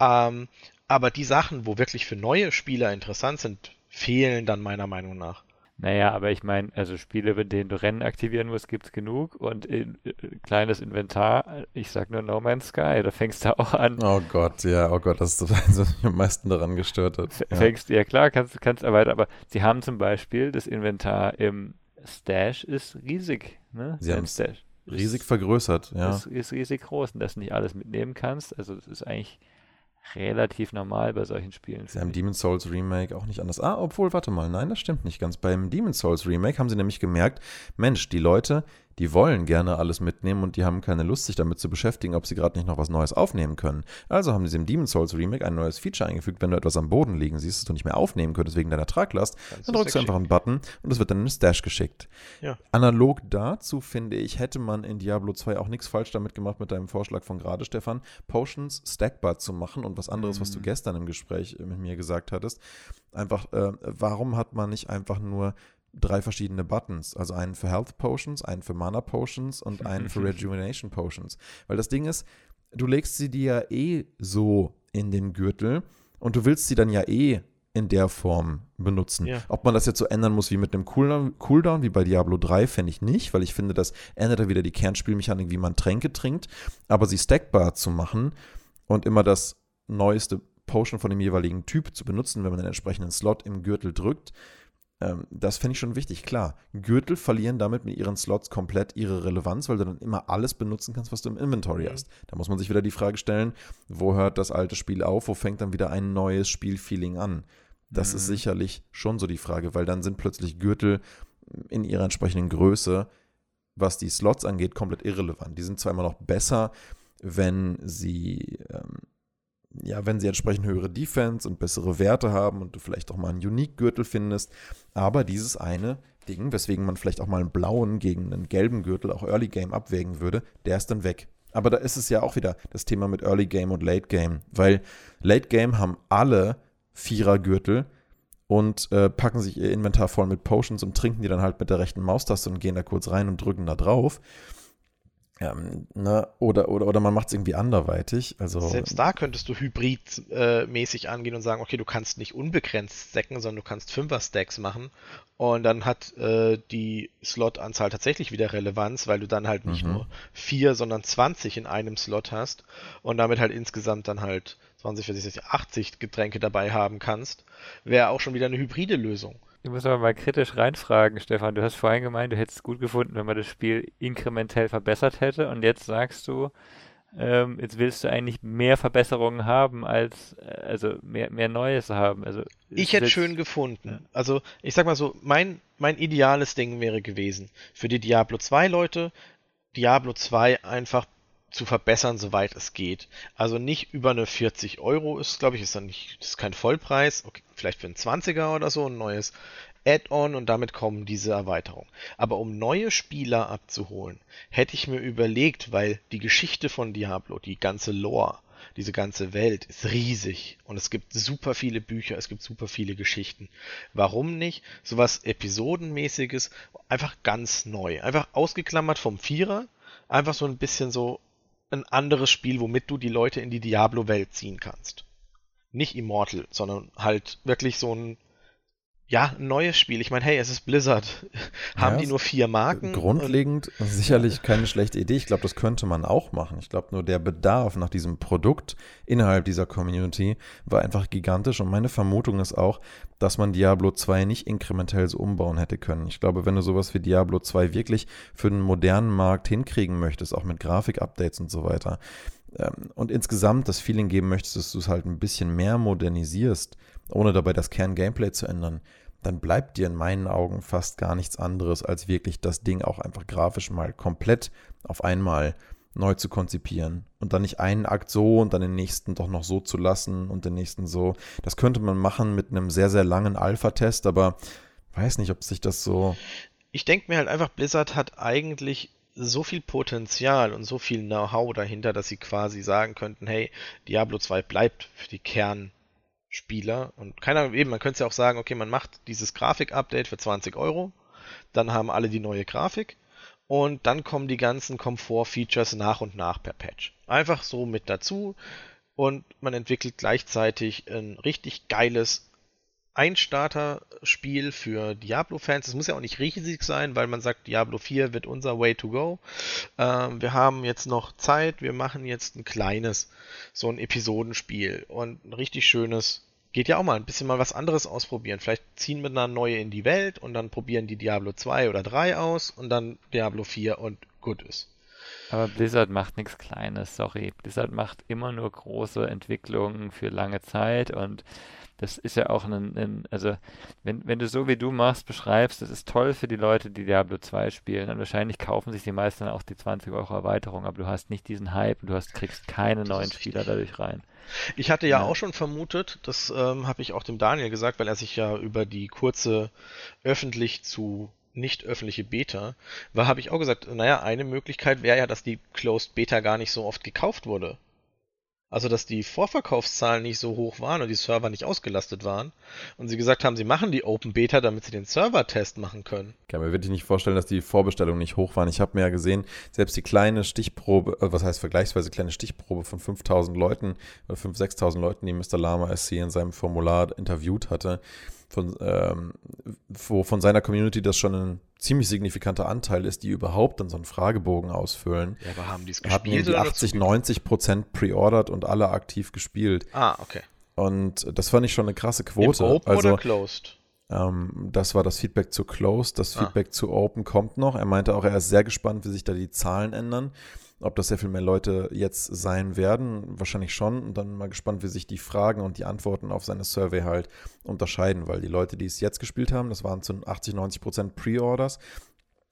Ähm, aber die Sachen, wo wirklich für neue Spieler interessant sind, fehlen dann meiner Meinung nach. Naja, aber ich meine, also Spiele, mit denen du Rennen aktivieren musst, gibt es genug und in, äh, kleines Inventar, ich sag nur No Man's Sky, da fängst du auch an. Oh Gott, ja, oh Gott, das ist [laughs] das, was mich am meisten daran gestört hat. Ja. Fängst, ja klar, kannst, kannst erweitern, aber sie haben zum Beispiel das Inventar im Stash ist riesig, ne? Sie haben es riesig vergrößert, ja. Ist, ist riesig groß und dass du nicht alles mitnehmen kannst, also das ist eigentlich relativ normal bei solchen Spielen. Sie haben Demon's Souls Remake auch nicht anders. Ah, obwohl, warte mal, nein, das stimmt nicht ganz. Beim Demon's Souls Remake haben sie nämlich gemerkt, Mensch, die Leute, Die wollen gerne alles mitnehmen und die haben keine Lust, sich damit zu beschäftigen, ob sie gerade nicht noch was Neues aufnehmen können. Also haben sie im Demon's Souls Remake ein neues Feature eingefügt, wenn du etwas am Boden liegen siehst, das du nicht mehr aufnehmen könntest wegen deiner Traglast, Kannst dann drückst du einfach einen Button und es wird dann in den Stash geschickt. Ja. Analog dazu, finde ich, hätte man in Diablo 2 auch nichts falsch damit gemacht mit deinem Vorschlag von gerade, Stefan, Potions stackbar zu machen und was anderes, mhm. was du mhm. gestern im Gespräch mit mir gesagt hattest. Einfach, äh, warum hat man nicht einfach nur drei verschiedene Buttons. Also einen für Health Potions, einen für Mana Potions und [laughs] einen für Rejuvenation Potions. Weil das Ding ist, du legst sie dir ja eh so in den Gürtel und du willst sie dann ja eh in der Form benutzen. Ja. Ob man das jetzt so ändern muss wie mit einem Cooldown, Cooldown wie bei Diablo 3, fände ich nicht, weil ich finde, das ändert ja wieder die Kernspielmechanik, wie man Tränke trinkt. Aber sie stackbar zu machen und immer das neueste Potion von dem jeweiligen Typ zu benutzen, wenn man den entsprechenden Slot im Gürtel drückt, ähm, das fände ich schon wichtig. Klar, Gürtel verlieren damit mit ihren Slots komplett ihre Relevanz, weil du dann immer alles benutzen kannst, was du im Inventory mhm. hast. Da muss man sich wieder die Frage stellen, wo hört das alte Spiel auf, wo fängt dann wieder ein neues Spielfeeling an? Das mhm. ist sicherlich schon so die Frage, weil dann sind plötzlich Gürtel in ihrer entsprechenden Größe, was die Slots angeht, komplett irrelevant. Die sind zwar immer noch besser, wenn sie ähm, ja, wenn sie entsprechend höhere Defense und bessere Werte haben und du vielleicht auch mal einen Unique-Gürtel findest. Aber dieses eine Ding, weswegen man vielleicht auch mal einen blauen gegen einen gelben Gürtel auch Early Game abwägen würde, der ist dann weg. Aber da ist es ja auch wieder das Thema mit Early Game und Late Game, weil Late Game haben alle Vierer-Gürtel und äh, packen sich ihr Inventar voll mit Potions und trinken die dann halt mit der rechten Maustaste und gehen da kurz rein und drücken da drauf. Ähm, ne? oder, oder, oder man macht es irgendwie anderweitig. Also, Selbst da könntest du hybridmäßig äh, angehen und sagen, okay, du kannst nicht unbegrenzt stacken, sondern du kannst Fünfer-Stacks machen. Und dann hat äh, die Slot-Anzahl tatsächlich wieder Relevanz, weil du dann halt nicht mhm. nur vier, sondern 20 in einem Slot hast und damit halt insgesamt dann halt 20, 40, 80 Getränke dabei haben kannst. Wäre auch schon wieder eine hybride Lösung. Ich muss aber mal kritisch reinfragen, Stefan. Du hast vorhin gemeint, du hättest es gut gefunden, wenn man das Spiel inkrementell verbessert hätte. Und jetzt sagst du, ähm, jetzt willst du eigentlich mehr Verbesserungen haben als, äh, also mehr, mehr Neues haben. Also ich hätte schön gefunden. Also ich sag mal so, mein, mein ideales Ding wäre gewesen, für die Diablo 2 Leute, Diablo 2 einfach zu verbessern, soweit es geht. Also nicht über eine 40 Euro ist, glaube ich, ist dann nicht, ist kein Vollpreis. Okay, vielleicht für einen 20er oder so, ein neues Add-on und damit kommen diese Erweiterungen. Aber um neue Spieler abzuholen, hätte ich mir überlegt, weil die Geschichte von Diablo, die ganze Lore, diese ganze Welt ist riesig und es gibt super viele Bücher, es gibt super viele Geschichten. Warum nicht sowas Episodenmäßiges, einfach ganz neu, einfach ausgeklammert vom Vierer, einfach so ein bisschen so ein anderes Spiel, womit du die Leute in die Diablo-Welt ziehen kannst. Nicht Immortal, sondern halt wirklich so ein ja, ein neues Spiel. Ich meine, hey, es ist Blizzard. [laughs] Haben ja, die nur vier Marken? Grundlegend sicherlich keine schlechte Idee. Ich glaube, das könnte man auch machen. Ich glaube, nur der Bedarf nach diesem Produkt innerhalb dieser Community war einfach gigantisch. Und meine Vermutung ist auch, dass man Diablo 2 nicht inkrementell so umbauen hätte können. Ich glaube, wenn du sowas wie Diablo 2 wirklich für den modernen Markt hinkriegen möchtest, auch mit Grafik-Updates und so weiter, ähm, und insgesamt das Feeling geben möchtest, dass du es halt ein bisschen mehr modernisierst, ohne dabei das Kern-Gameplay zu ändern, dann bleibt dir in meinen Augen fast gar nichts anderes, als wirklich das Ding auch einfach grafisch mal komplett auf einmal neu zu konzipieren und dann nicht einen Akt so und dann den nächsten doch noch so zu lassen und den nächsten so. Das könnte man machen mit einem sehr, sehr langen Alpha-Test, aber weiß nicht, ob sich das so. Ich denke mir halt einfach, Blizzard hat eigentlich so viel Potenzial und so viel Know-how dahinter, dass sie quasi sagen könnten, hey, Diablo 2 bleibt für die Kern Spieler. Und keiner, eben, man könnte ja auch sagen, okay, man macht dieses Grafik-Update für 20 Euro, dann haben alle die neue Grafik und dann kommen die ganzen Komfort-Features nach und nach per Patch. Einfach so mit dazu und man entwickelt gleichzeitig ein richtig geiles Einstarter-Spiel für Diablo-Fans. Es muss ja auch nicht riesig sein, weil man sagt, Diablo 4 wird unser Way to go. Ähm, wir haben jetzt noch Zeit, wir machen jetzt ein kleines, so ein Episodenspiel und ein richtig schönes. Geht ja auch mal ein bisschen mal was anderes ausprobieren. Vielleicht ziehen wir dann neue in die Welt und dann probieren die Diablo 2 oder 3 aus und dann Diablo 4 und gut ist. Aber Blizzard macht nichts Kleines, sorry. Blizzard macht immer nur große Entwicklungen für lange Zeit und das ist ja auch ein, ein, also wenn, wenn du so wie du machst, beschreibst, das ist toll für die Leute, die Diablo 2 spielen. Und wahrscheinlich kaufen sich die meisten auch die 20 Euro Erweiterung, aber du hast nicht diesen Hype und du hast, kriegst keine neuen Spieler dadurch rein. Ich hatte ja, ja. auch schon vermutet, das ähm, habe ich auch dem Daniel gesagt, weil er sich ja über die kurze öffentlich zu nicht öffentliche Beta war, habe ich auch gesagt, naja, eine Möglichkeit wäre ja, dass die Closed Beta gar nicht so oft gekauft wurde. Also, dass die Vorverkaufszahlen nicht so hoch waren und die Server nicht ausgelastet waren. Und sie gesagt haben, sie machen die Open Beta, damit sie den Server-Test machen können. Ich kann mir wirklich nicht vorstellen, dass die Vorbestellungen nicht hoch waren. Ich habe mir ja gesehen, selbst die kleine Stichprobe, äh, was heißt vergleichsweise kleine Stichprobe von 5000 Leuten oder 5.000, 6.000 Leuten, die Mr. Lama SC in seinem Formular interviewt hatte, von, ähm, wo von seiner Community das schon ein ziemlich signifikanter Anteil ist, die überhaupt dann so einen Fragebogen ausfüllen. Ja, aber haben die es gespielt? Hatten die 80, 90 Prozent pre-ordered und alle aktiv gespielt. Ah, okay. Und das fand ich schon eine krasse Quote. Im Open also, oder Closed? Ähm, das war das Feedback zu Closed. Das ah. Feedback ah. zu Open kommt noch. Er meinte auch, er ist sehr gespannt, wie sich da die Zahlen ändern ob das sehr viel mehr Leute jetzt sein werden, wahrscheinlich schon. Und dann mal gespannt, wie sich die Fragen und die Antworten auf seine Survey halt unterscheiden, weil die Leute, die es jetzt gespielt haben, das waren zu 80, 90 Prozent Pre-Orders.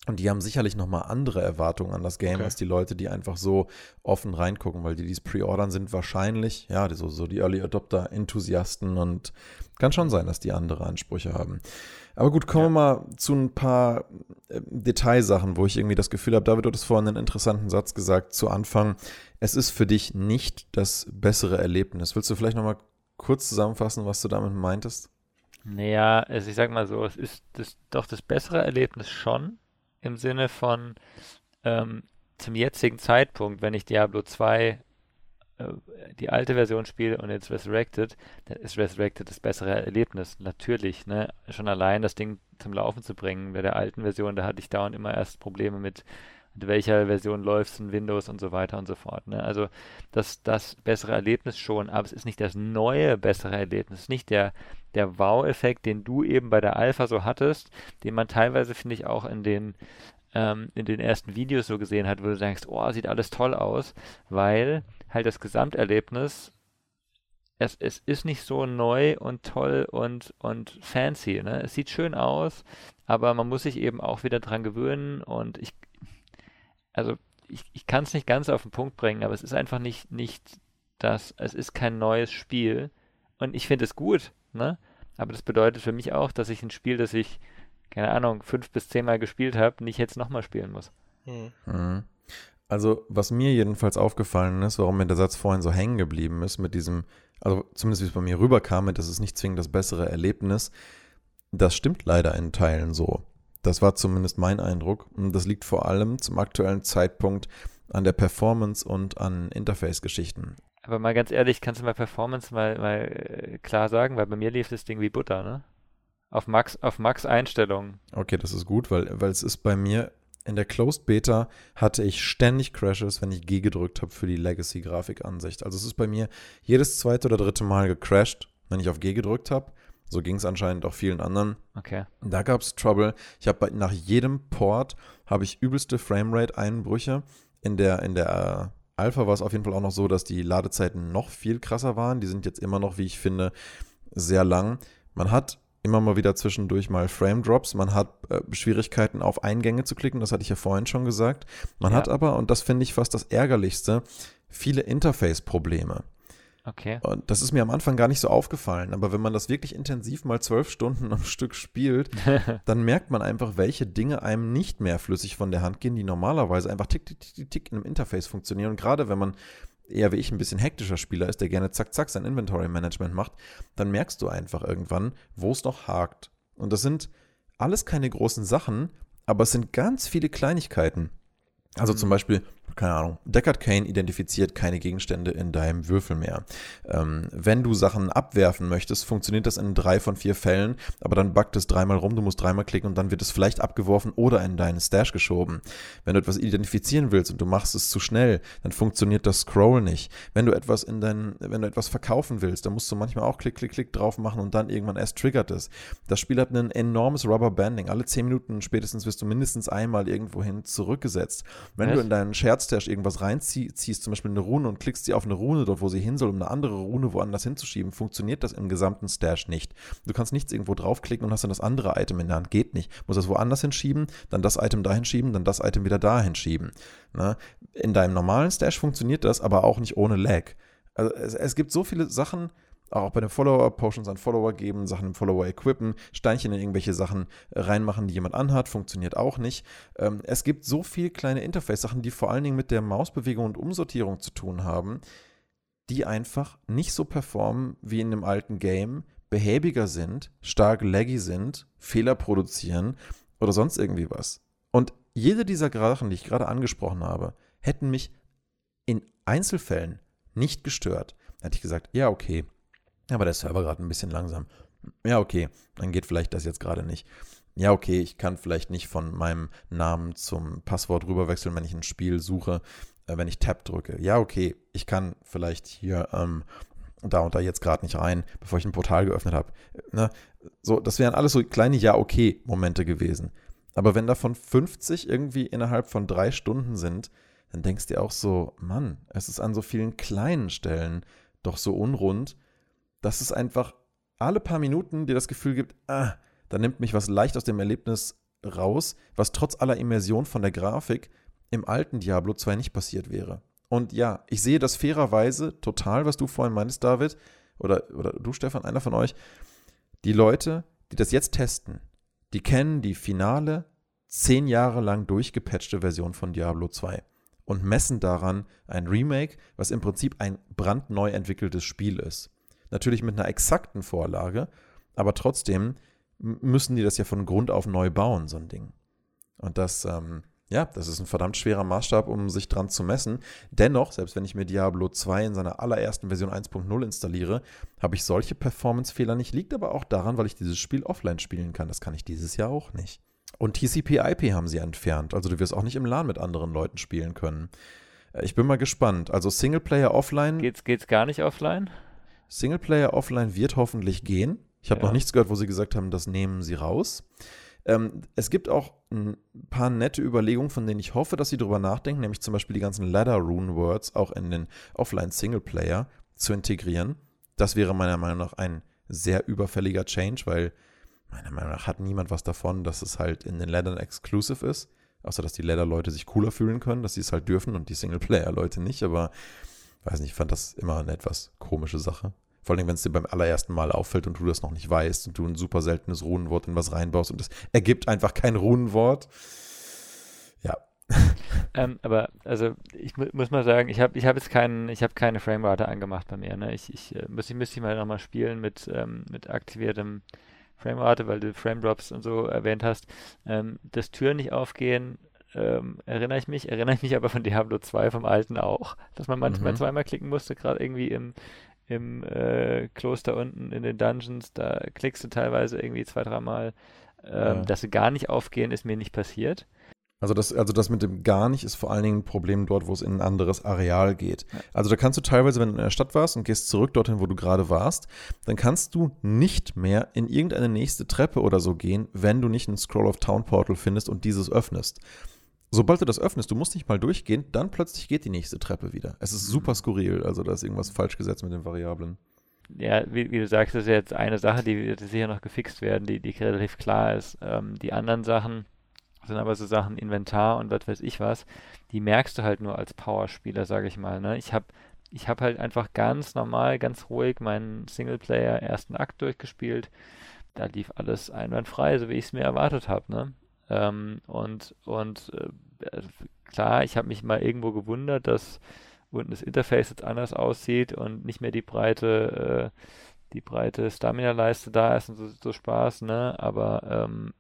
Und die haben sicherlich nochmal andere Erwartungen an das Game okay. als die Leute, die einfach so offen reingucken, weil die, die es pre-ordern, sind wahrscheinlich, ja, so, so die Early Adopter-Enthusiasten und kann schon sein, dass die andere Ansprüche haben. Aber gut, kommen wir mal zu ein paar äh, Detailsachen, wo ich irgendwie das Gefühl habe, David hat es vorhin einen interessanten Satz gesagt zu Anfang. Es ist für dich nicht das bessere Erlebnis. Willst du vielleicht nochmal kurz zusammenfassen, was du damit meintest? Naja, also ich sag mal so, es ist das, doch das bessere Erlebnis schon im Sinne von ähm, zum jetzigen Zeitpunkt, wenn ich Diablo 2 äh, die alte Version spiele und jetzt Resurrected, dann ist Resurrected das bessere Erlebnis. Natürlich, ne? Schon allein das Ding zum Laufen zu bringen. Bei der alten Version, da hatte ich dauernd immer erst Probleme mit, mit welcher Version läuft es in Windows und so weiter und so fort. Ne? Also das, das bessere Erlebnis schon, aber es ist nicht das neue bessere Erlebnis, nicht der, der Wow-Effekt, den du eben bei der Alpha so hattest, den man teilweise, finde ich, auch in den ähm, in den ersten Videos so gesehen hat, wo du denkst, oh, sieht alles toll aus, weil halt das Gesamterlebnis, es, es ist nicht so neu und toll und, und fancy. Ne? Es sieht schön aus, aber man muss sich eben auch wieder dran gewöhnen und ich, also ich, ich kann es nicht ganz auf den Punkt bringen, aber es ist einfach nicht, nicht das, es ist kein neues Spiel und ich finde es gut, ne? Aber das bedeutet für mich auch, dass ich ein Spiel, das ich, keine Ahnung, fünf bis zehnmal gespielt habe, nicht jetzt nochmal spielen muss. Hm. Mhm. Also, was mir jedenfalls aufgefallen ist, warum mir der Satz vorhin so hängen geblieben ist, mit diesem, also zumindest wie es bei mir rüberkam, das ist nicht zwingend das bessere Erlebnis, das stimmt leider in Teilen so. Das war zumindest mein Eindruck. Und das liegt vor allem zum aktuellen Zeitpunkt an der Performance und an Interface-Geschichten. Aber mal ganz ehrlich, kannst du mal Performance mal, mal äh, klar sagen, weil bei mir lief das Ding wie Butter, ne? Auf Max, auf Max Einstellungen. Okay, das ist gut, weil, weil es ist bei mir in der Closed Beta hatte ich ständig Crashes, wenn ich G gedrückt habe für die Legacy-Grafikansicht. Also es ist bei mir jedes zweite oder dritte Mal gecrashed, wenn ich auf G gedrückt habe. So ging es anscheinend auch vielen anderen. Okay. Da gab es Trouble. Ich habe nach jedem Port habe ich übelste Framerate-Einbrüche. In der, in der äh, Alpha war es auf jeden Fall auch noch so, dass die Ladezeiten noch viel krasser waren. Die sind jetzt immer noch, wie ich finde, sehr lang. Man hat immer mal wieder zwischendurch mal Frame Drops. Man hat äh, Schwierigkeiten auf Eingänge zu klicken, das hatte ich ja vorhin schon gesagt. Man ja. hat aber, und das finde ich fast das Ärgerlichste, viele Interface-Probleme. Okay. Und das ist mir am Anfang gar nicht so aufgefallen, aber wenn man das wirklich intensiv mal zwölf Stunden am Stück spielt, [laughs] dann merkt man einfach, welche Dinge einem nicht mehr flüssig von der Hand gehen, die normalerweise einfach tick, tick, tick, tick in einem Interface funktionieren. Und gerade wenn man eher wie ich ein bisschen hektischer Spieler ist, der gerne zack, zack sein Inventory-Management macht, dann merkst du einfach irgendwann, wo es noch hakt. Und das sind alles keine großen Sachen, aber es sind ganz viele Kleinigkeiten. Also zum mhm. Beispiel, keine Ahnung, Deckard Kane identifiziert keine Gegenstände in deinem Würfel mehr. Ähm, wenn du Sachen abwerfen möchtest, funktioniert das in drei von vier Fällen, aber dann backt es dreimal rum, du musst dreimal klicken und dann wird es vielleicht abgeworfen oder in deinen Stash geschoben. Wenn du etwas identifizieren willst und du machst es zu schnell, dann funktioniert das Scroll nicht. Wenn du etwas in dein, wenn du etwas verkaufen willst, dann musst du manchmal auch klick, klick, klick drauf machen und dann irgendwann erst triggert es. Das Spiel hat ein enormes Rubber Banding. Alle zehn Minuten spätestens wirst du mindestens einmal irgendwohin zurückgesetzt. Wenn Was? du in deinen Shared Schwertstash irgendwas reinziehst, zum Beispiel eine Rune und klickst sie auf eine Rune dort, wo sie hin soll, um eine andere Rune woanders hinzuschieben, funktioniert das im gesamten Stash nicht. Du kannst nichts irgendwo draufklicken und hast dann das andere Item in der Hand. Geht nicht. Du musst das woanders hinschieben, dann das Item dahin schieben, dann das Item wieder dahin schieben. Na? Ne? In deinem normalen Stash funktioniert das, aber auch nicht ohne Lag. Also es, es gibt so viele Sachen, auch bei den Follower Potions an Follower geben, Sachen im Follower equippen, Steinchen in irgendwelche Sachen reinmachen, die jemand anhat, funktioniert auch nicht. Ähm, es gibt so viele kleine Interface-Sachen, die vor allen Dingen mit der Mausbewegung und Umsortierung zu tun haben, die einfach nicht so performen wie in einem alten Game, behäbiger sind, stark laggy sind, Fehler produzieren oder sonst irgendwie was. Und jede dieser Sachen, die ich gerade angesprochen habe, hätten mich in Einzelfällen nicht gestört. Da hätte ich gesagt, ja, okay, aber der Server gerade ein bisschen langsam. Ja, okay, dann geht vielleicht das jetzt gerade nicht. Ja, okay, ich kann vielleicht nicht von meinem Namen zum Passwort rüberwechseln, wenn ich ein Spiel suche, äh, wenn ich Tab drücke. Ja, okay, ich kann vielleicht hier ähm, da und da jetzt gerade nicht rein, bevor ich ein Portal geöffnet habe. Ne? So, das wären alles so kleine Ja-okay-Momente gewesen. Aber wenn davon 50 irgendwie innerhalb von drei Stunden sind, dann denkst du dir auch so, Mann, es ist an so vielen kleinen Stellen doch so unrund dass es einfach alle paar Minuten dir das Gefühl gibt, ah, da nimmt mich was leicht aus dem Erlebnis raus, was trotz aller Immersion von der Grafik im alten Diablo 2 nicht passiert wäre. Und ja, ich sehe das fairerweise total, was du vorhin meintest, David, oder, oder du, Stefan, einer von euch. Die Leute, die das jetzt testen, die kennen die finale, zehn Jahre lang durchgepatchte Version von Diablo 2 und messen daran ein Remake, was im Prinzip ein brandneu entwickeltes Spiel ist. Natürlich mit einer exakten Vorlage, aber trotzdem müssen die das ja von Grund auf neu bauen, so ein Ding. Und das, ähm, ja, das ist ein verdammt schwerer Maßstab, um sich dran zu messen. Dennoch, selbst wenn ich mir Diablo 2 in seiner allerersten Version 1.0 installiere, habe ich solche Performance-Fehler nicht. Liegt aber auch daran, weil ich dieses Spiel offline spielen kann. Das kann ich dieses Jahr auch nicht. Und TCP/IP haben sie entfernt. Also du wirst auch nicht im LAN mit anderen Leuten spielen können. Äh, ich bin mal gespannt. Also Singleplayer offline. Geht's, geht's gar nicht offline? Singleplayer offline wird hoffentlich gehen. Ich habe ja. noch nichts gehört, wo sie gesagt haben, das nehmen sie raus. Ähm, es gibt auch ein paar nette Überlegungen, von denen ich hoffe, dass sie darüber nachdenken, nämlich zum Beispiel die ganzen Ladder Rune Words auch in den Offline Singleplayer zu integrieren. Das wäre meiner Meinung nach ein sehr überfälliger Change, weil meiner Meinung nach hat niemand was davon, dass es halt in den Laddern exclusive ist. Außer, dass die Ladder-Leute sich cooler fühlen können, dass sie es halt dürfen und die Singleplayer-Leute nicht. Aber weiß nicht, ich fand das immer eine etwas komische Sache. Vor allem, wenn es dir beim allerersten Mal auffällt und du das noch nicht weißt und du ein super seltenes Runenwort in was reinbaust und es ergibt einfach kein Runenwort. Ja. [laughs] Ähm, aber also ich mu muss mal sagen, ich habe ich hab jetzt keinen, ich habe keine Framerate angemacht bei mir. Ne? Ich, ich äh, müsste müsst ich mal nochmal spielen mit, ähm, mit aktiviertem Framerate, weil du Frame-Drops und so erwähnt hast. Ähm, dass Türen nicht aufgehen, ähm, erinnere ich mich, erinnere ich mich aber von Diablo 2 vom alten auch, dass man manchmal mhm. zweimal klicken musste, gerade irgendwie im, im äh, Kloster unten in den Dungeons, da klickst du teilweise irgendwie zwei, dreimal. Ähm, ja. Dass sie gar nicht aufgehen, ist mir nicht passiert. Also das, also das mit dem gar nicht ist vor allen Dingen ein Problem dort, wo es in ein anderes Areal geht. Also da kannst du teilweise, wenn du in der Stadt warst und gehst zurück dorthin, wo du gerade warst, dann kannst du nicht mehr in irgendeine nächste Treppe oder so gehen, wenn du nicht ein Scroll of Town Portal findest und dieses öffnest sobald du das öffnest, du musst nicht mal durchgehen, dann plötzlich geht die nächste Treppe wieder. Es ist super skurril, also da ist irgendwas falsch gesetzt mit den Variablen. Ja, wie, wie du sagst, das ist jetzt eine Sache, die wird sicher noch gefixt werden, die, die relativ klar ist. Ähm, die anderen Sachen sind aber so Sachen Inventar und was weiß ich was, die merkst du halt nur als Powerspieler, sage ich mal. Ne? Ich habe ich hab halt einfach ganz normal, ganz ruhig meinen Singleplayer ersten Akt durchgespielt. Da lief alles einwandfrei, so wie ich es mir erwartet habe. Ne? Ähm, und und äh, klar, ich habe mich mal irgendwo gewundert, dass unten das Interface jetzt anders aussieht und nicht mehr die breite, äh, die breite Stamina-Leiste da ist und so, so Spaß, ne? Aber ähm,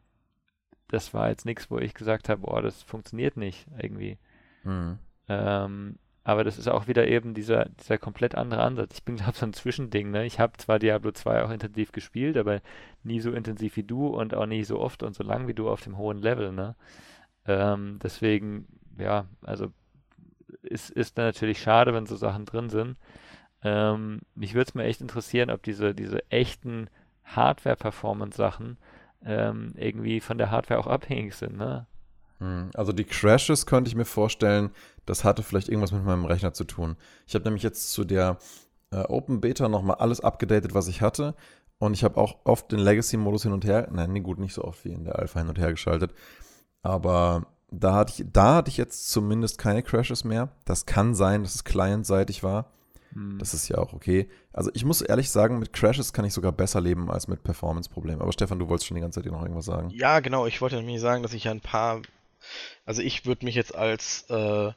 das war jetzt nichts, wo ich gesagt habe, boah, das funktioniert nicht irgendwie. Mhm. Ähm, aber das ist auch wieder eben dieser, dieser komplett andere Ansatz. Ich bin, glaube so ein Zwischending. Ne? Ich habe zwar Diablo 2 auch intensiv gespielt, aber nie so intensiv wie du und auch nie so oft und so lang wie du auf dem hohen Level. Ne? Ähm, deswegen, ja, also ist, ist natürlich schade, wenn so Sachen drin sind. Ähm, mich würde es mal echt interessieren, ob diese, diese echten Hardware-Performance-Sachen ähm, irgendwie von der Hardware auch abhängig sind. Ne? Hm, also die Crashes könnte ich mir vorstellen, das hatte vielleicht irgendwas mit meinem Rechner zu tun. Ich habe nämlich jetzt zu der äh, Open Beta nochmal alles abgedatet, was ich hatte. Und ich habe auch oft den Legacy-Modus hin und her, nein, nee, gut, nicht so oft wie in der Alpha hin und her geschaltet. Aber da hatte ich, da hatte ich jetzt zumindest keine Crashes mehr. Das kann sein, dass es clientseitig war. Hm. Das ist ja auch okay. Also ich muss ehrlich sagen, mit Crashes kann ich sogar besser leben als mit Performance-Problemen. Aber Stefan, du wolltest schon die ganze Zeit noch irgendwas sagen. Ja, genau. Ich wollte nämlich sagen, dass ich ein paar. Also ich würde mich jetzt als äh,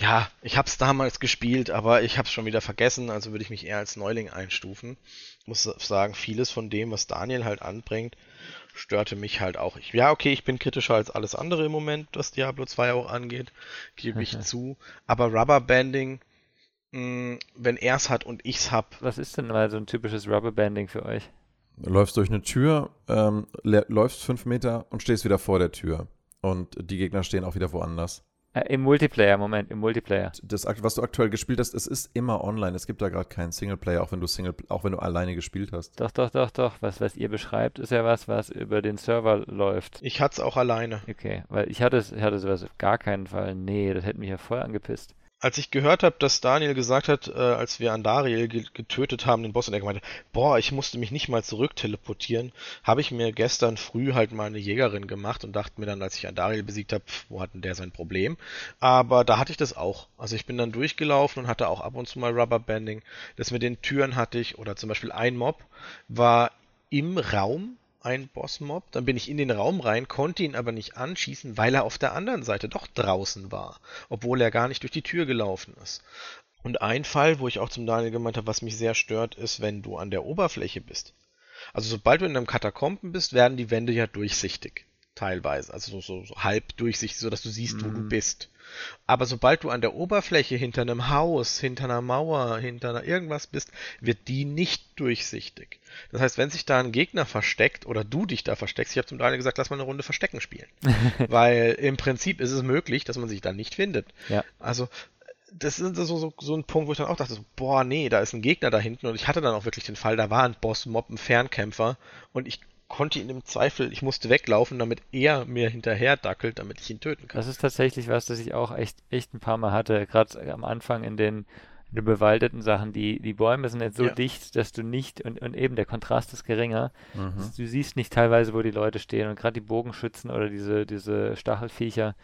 ja, ich habe es damals gespielt, aber ich habe es schon wieder vergessen, also würde ich mich eher als Neuling einstufen. Ich muss sagen, vieles von dem, was Daniel halt anbringt, störte mich halt auch. Ich, ja, okay, ich bin kritischer als alles andere im Moment, was Diablo 2 auch angeht, gebe ich zu. Aber Rubberbanding, mh, mm, wenn er es hat und ich es hab. Was ist denn mal so ein typisches Rubberbanding für euch? Du läufst durch eine Tür, ähm, läufst fünf Meter und stehst wieder vor der Tür. Und die Gegner stehen auch wieder woanders. Äh, Im Multiplayer, Moment, im Multiplayer. Das, was du aktuell gespielt hast, es ist immer online. Es gibt da gerade keinen Singleplayer, auch wenn du Single, auch wenn du alleine gespielt hast. Doch, doch, doch, doch. Was, was ihr beschreibt, ist ja was, was über den Server läuft. Ich hatte es auch alleine. Okay, weil ich hatte es, ich hatte sowas auf gar keinen Fall. Nee, das hätte mich ja voll angepisst als ich gehört habe, dass Daniel gesagt hat, äh, als wir Andariel getötet haben, den Boss, und er gemeint boah, ich musste mich nicht mal zurück teleportieren, habe ich mir gestern früh halt mal eine Jägerin gemacht und dachte mir dann, als ich Andariel besiegt habe, wo hat denn der sein Problem? Aber da hatte ich das auch. Also ich bin dann durchgelaufen und hatte auch ab und zu mal Rubberbanding. Das mit den Türen hatte ich, oder zum Beispiel ein Mob war im Raum ein Bossmob, dann bin ich in den Raum rein, konnte ihn aber nicht anschießen, weil er auf der anderen Seite doch draußen war, obwohl er gar nicht durch die Tür gelaufen ist. Und ein Fall, wo ich auch zum Daniel gemeint habe, was mich sehr stört, ist, wenn du an der Oberfläche bist. Also sobald du in einem Katakomben bist, werden die Wände ja durchsichtig. Teilweise. Also so, so, so halb durchsichtig, sodass du siehst, wo du mhm. bist. Aber sobald du an der Oberfläche hinter einem Haus, hinter einer Mauer, hinter einer irgendwas bist, wird die nicht durchsichtig. Das heißt, wenn sich da ein Gegner versteckt oder du dich da versteckst, ich habe zum Daniel gesagt, lass mal eine Runde Verstecken spielen. [laughs] Weil im Prinzip ist es möglich, dass man sich da nicht findet. Ja. Also das ist so, so, so ein Punkt, wo ich dann auch dachte, so, boah, nee, da ist ein Gegner da hinten und ich hatte dann auch wirklich den Fall, da war ein Boss-Mob, ein Fernkämpfer und ich konnte ihn im Zweifel, ich musste weglaufen, damit er mir hinterher dackelt, damit ich ihn töten kann. Das ist tatsächlich was, das ich auch echt, echt ein paar Mal hatte, gerade am Anfang in den, in den bewaldeten Sachen. Die, die Bäume sind jetzt so ja. dicht, dass du nicht, und, und eben der Kontrast ist geringer, mhm. du siehst nicht teilweise, wo die Leute stehen und gerade die Bogenschützen oder diese, diese Stachelviecher,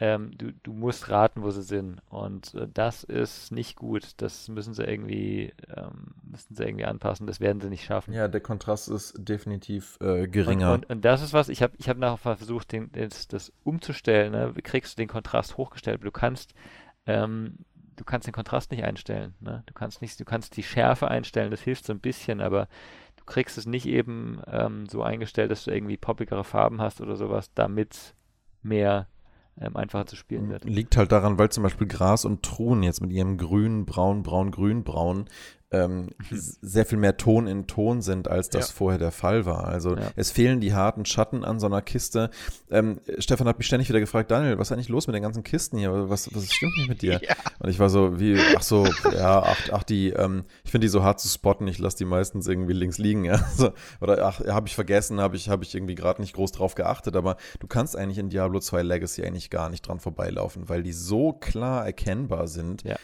ähm, du, du musst raten, wo sie sind. Und äh, das ist nicht gut. Das müssen sie irgendwie, ähm, müssen sie irgendwie anpassen. Das werden sie nicht schaffen. Ja, der Kontrast ist definitiv äh, geringer. Und, und, und, das ist was, ich habe ich hab nachher versucht, den, das, das umzustellen. Ne? Kriegst du den Kontrast hochgestellt, du kannst ähm, du kannst den Kontrast nicht einstellen. Ne? Du kannst nicht, du kannst die Schärfe einstellen, das hilft so ein bisschen, aber du kriegst es nicht eben ähm, so eingestellt, dass du irgendwie poppigere Farben hast oder sowas, damit mehr ähm, einfacher zu spielen wird. Liegt halt daran, weil zum Beispiel Gras und Truhen jetzt mit ihrem grün, braun, braun, grün, braun ähm, mhm. sehr viel mehr Ton in Ton sind, als das ja. vorher der Fall war. Also ja. es fehlen die harten Schatten an so einer Kiste. Ähm, Stefan hat mich ständig wieder gefragt, Daniel, was ist eigentlich los mit den ganzen Kisten hier? Was, was stimmt nicht mit dir? [laughs] Ja. Und ich war so, wie, ach so, ja, ach, ach die, ähm, ich finde die so hart zu spotten, ich lasse die meistens irgendwie links liegen, ja. [laughs] So, oder ach, habe ich vergessen, habe ich, hab ich irgendwie gerade nicht groß drauf geachtet, aber du kannst eigentlich in Diablo 2 Legacy eigentlich gar nicht dran vorbeilaufen, weil die so klar erkennbar sind. Ja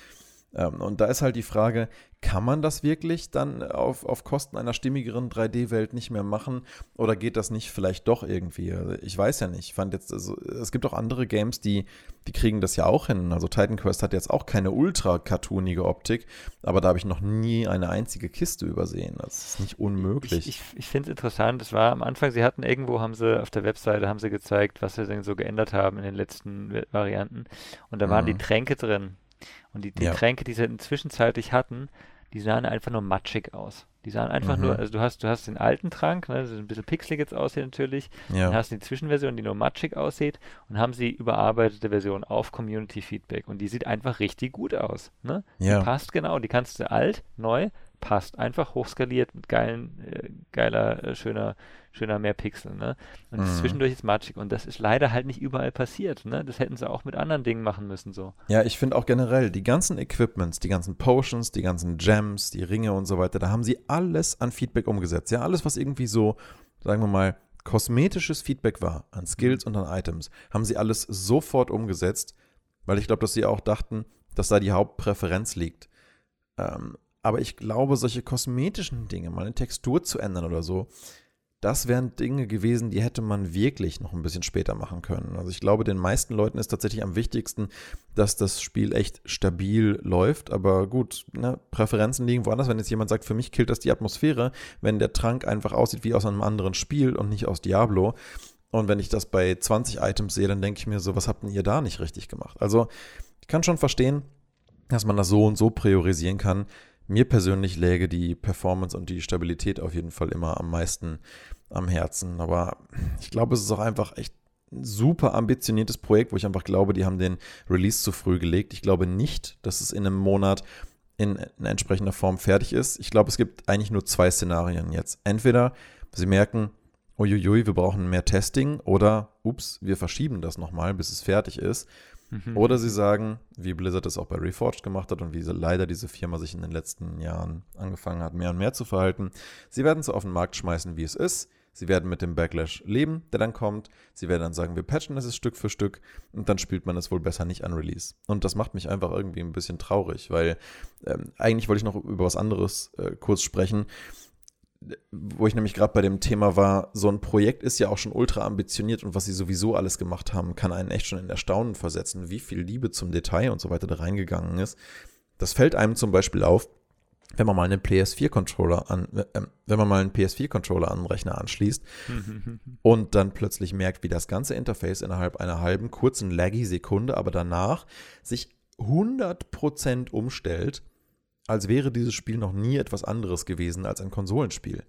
und da ist halt die Frage, kann man das wirklich dann auf, auf Kosten einer stimmigeren 3D-Welt nicht mehr machen? Oder geht das nicht vielleicht doch irgendwie? Also ich weiß ja nicht. Ich fand jetzt, also, es gibt auch andere Games, die, die kriegen das ja auch hin. Also Titan Quest hat jetzt auch keine ultra cartoonige Optik, aber da habe ich noch nie eine einzige Kiste übersehen. Das ist nicht unmöglich. Ich, ich, ich finde es interessant. Das war am Anfang, sie hatten irgendwo, haben sie auf der Webseite, haben sie gezeigt, was sie denn so geändert haben in den letzten Varianten. Und da waren mhm. die Tränke drin. Und die, die ja. Tränke, die sie zwischenzeitlich hatten, die sahen einfach nur matschig aus. Die sahen einfach mhm. nur, also du hast, du hast den alten Trank, ne, das ist ein bisschen pixelig jetzt aussieht natürlich, ja. dann hast du die Zwischenversion, die nur matschig aussieht und haben sie überarbeitete Version auf Community Feedback und die sieht einfach richtig gut aus. Ne? Ja. Die passt genau, die kannst du alt, neu, passt. Einfach hochskaliert mit geilen, äh, geiler, äh, schöner, schöner mehr Pixel, ne? Und mhm. zwischendurch ist matschig. Und das ist leider halt nicht überall passiert, ne? Das hätten sie auch mit anderen Dingen machen müssen, so. Ja, ich finde auch generell, die ganzen Equipments, die ganzen Potions, die ganzen Gems, die Ringe und so weiter, da haben sie alles an Feedback umgesetzt. Ja, alles, was irgendwie so, sagen wir mal, kosmetisches Feedback war an Skills und an Items, haben sie alles sofort umgesetzt, weil ich glaube, dass sie auch dachten, dass da die Hauptpräferenz liegt. Ähm, aber ich glaube, solche kosmetischen Dinge, mal eine Textur zu ändern oder so, das wären Dinge gewesen, die hätte man wirklich noch ein bisschen später machen können. Also ich glaube, den meisten Leuten ist tatsächlich am wichtigsten, dass das Spiel echt stabil läuft. Aber gut, ne, Präferenzen liegen woanders. Wenn jetzt jemand sagt, für mich killt das die Atmosphäre, wenn der Trank einfach aussieht wie aus einem anderen Spiel und nicht aus Diablo. Und wenn ich das bei 20 Items sehe, dann denke ich mir so, was habt denn ihr da nicht richtig gemacht? Also ich kann schon verstehen, dass man das so und so priorisieren kann. Mir persönlich läge die Performance und die Stabilität auf jeden Fall immer am meisten am Herzen. Aber ich glaube, es ist auch einfach echt ein super ambitioniertes Projekt, wo ich einfach glaube, die haben den Release zu früh gelegt. Ich glaube nicht, dass es in einem Monat in, in entsprechender Form fertig ist. Ich glaube, es gibt eigentlich nur zwei Szenarien jetzt. Entweder sie merken, uiuiui, wir brauchen mehr Testing oder, ups, wir verschieben das nochmal, bis es fertig ist. Mhm. Oder sie sagen, wie Blizzard es auch bei Reforged gemacht hat und wie leider diese Firma sich in den letzten Jahren angefangen hat, mehr und mehr zu verhalten. Sie werden es auf den Markt schmeißen, wie es ist. Sie werden mit dem Backlash leben, der dann kommt. Sie werden dann sagen, wir patchen es Stück für Stück und dann spielt man es wohl besser nicht an Release. Und das macht mich einfach irgendwie ein bisschen traurig, weil ähm, eigentlich wollte ich noch über was anderes äh, kurz sprechen wo ich nämlich gerade bei dem Thema war, so ein Projekt ist ja auch schon ultra ambitioniert und was sie sowieso alles gemacht haben, kann einen echt schon in Erstaunen versetzen, wie viel Liebe zum Detail und so weiter da reingegangen ist. Das fällt einem zum Beispiel auf, wenn man mal einen PS4-Controller an, äh, wenn man mal einen PS4-Controller an den Rechner anschließt [laughs] und dann plötzlich merkt, wie das ganze Interface innerhalb einer halben kurzen laggy Sekunde, aber danach sich 100% umstellt, als wäre dieses Spiel noch nie etwas anderes gewesen als ein Konsolenspiel.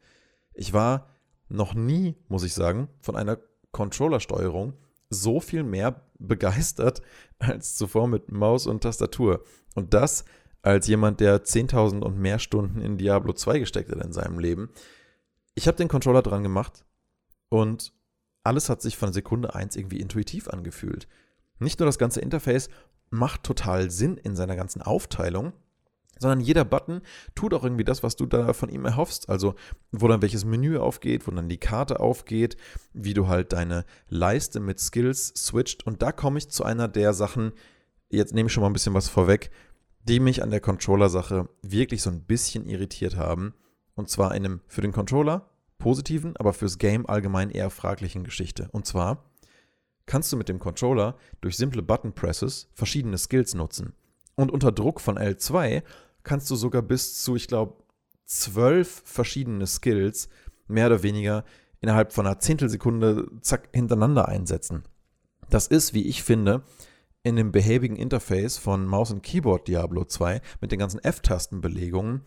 Ich war noch nie, muss ich sagen, von einer Controllersteuerung so viel mehr begeistert als zuvor mit Maus und Tastatur. Und das als jemand, der 10.000 und mehr Stunden in Diablo 2 gesteckt hat in seinem Leben. Ich habe den Controller dran gemacht und alles hat sich von Sekunde 1 irgendwie intuitiv angefühlt. Nicht nur das ganze Interface macht total Sinn in seiner ganzen Aufteilung, sondern jeder Button tut auch irgendwie das, was du da von ihm erhoffst. Also, wo dann welches Menü aufgeht, wo dann die Karte aufgeht, wie du halt deine Leiste mit Skills switcht. Und da komme ich zu einer der Sachen, jetzt nehme ich schon mal ein bisschen was vorweg, die mich an der Controller-Sache wirklich so ein bisschen irritiert haben. Und zwar in einem für den Controller positiven, aber fürs Game allgemein eher fraglichen Geschichte. Und zwar kannst du mit dem Controller durch simple Button Presses verschiedene Skills nutzen. Und unter Druck von L2 kannst du sogar bis zu, ich glaube, zwölf verschiedene Skills mehr oder weniger innerhalb von einer Zehntelsekunde zack hintereinander einsetzen. Das ist, wie ich finde, in dem behäbigen Interface von Maus und Keyboard Diablo 2 mit den ganzen F-Tastenbelegungen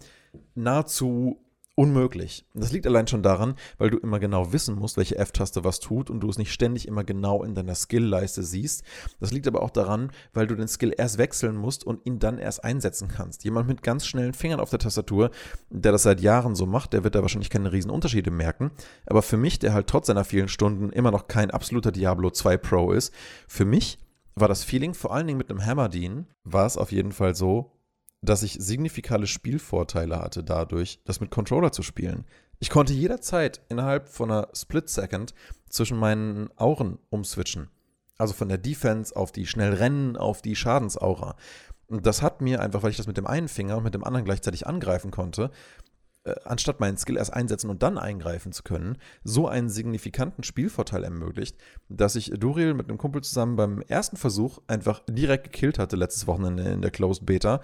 nahezu unmöglich. Das liegt allein schon daran, weil du immer genau wissen musst, welche F-Taste was tut und du es nicht ständig immer genau in deiner Skill-Leiste siehst. Das liegt aber auch daran, weil du den Skill erst wechseln musst und ihn dann erst einsetzen kannst. Jemand mit ganz schnellen Fingern auf der Tastatur, der das seit Jahren so macht, der wird da wahrscheinlich keine riesen Unterschiede merken. Aber für mich, der halt trotz seiner vielen Stunden immer noch kein absoluter Diablo 2 Pro ist, für mich war das Feeling, vor allen Dingen mit einem Hammerdien, war es auf jeden Fall so, dass ich signifikante Spielvorteile hatte dadurch, das mit Controller zu spielen. Ich konnte jederzeit innerhalb von einer Split Second zwischen meinen Auren umswitchen. Also von der Defense auf die schnell rennen, auf die Schadensaura. Und das hat mir einfach, weil ich das mit dem einen Finger und mit dem anderen gleichzeitig angreifen konnte, äh, anstatt meinen Skill erst einsetzen und dann eingreifen zu können, so einen signifikanten Spielvorteil ermöglicht, dass ich Duriel mit einem Kumpel zusammen beim ersten Versuch einfach direkt gekillt hatte, letztes Wochenende in der Closed Beta.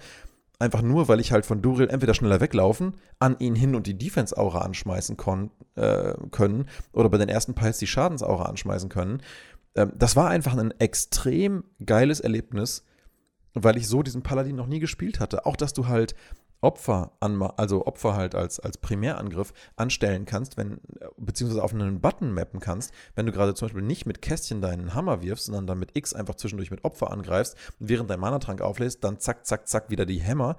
Einfach nur, weil ich halt von Duriel entweder schneller weglaufen, an ihn hin und die Defense-Aura anschmeißen äh, können oder bei den ersten Piles die Schadensaura anschmeißen können. Ähm, das war einfach ein extrem geiles Erlebnis, weil ich so diesen Paladin noch nie gespielt hatte. Auch, dass du halt Opfer an, also Opfer halt als, als Primärangriff anstellen kannst, wenn, beziehungsweise auf einen Button mappen kannst, wenn du gerade zum Beispiel nicht mit Kästchen deinen Hammer wirfst, sondern dann mit X einfach zwischendurch mit Opfer angreifst und während dein Mana-Trank auflässt, dann zack, zack, zack wieder die Hammer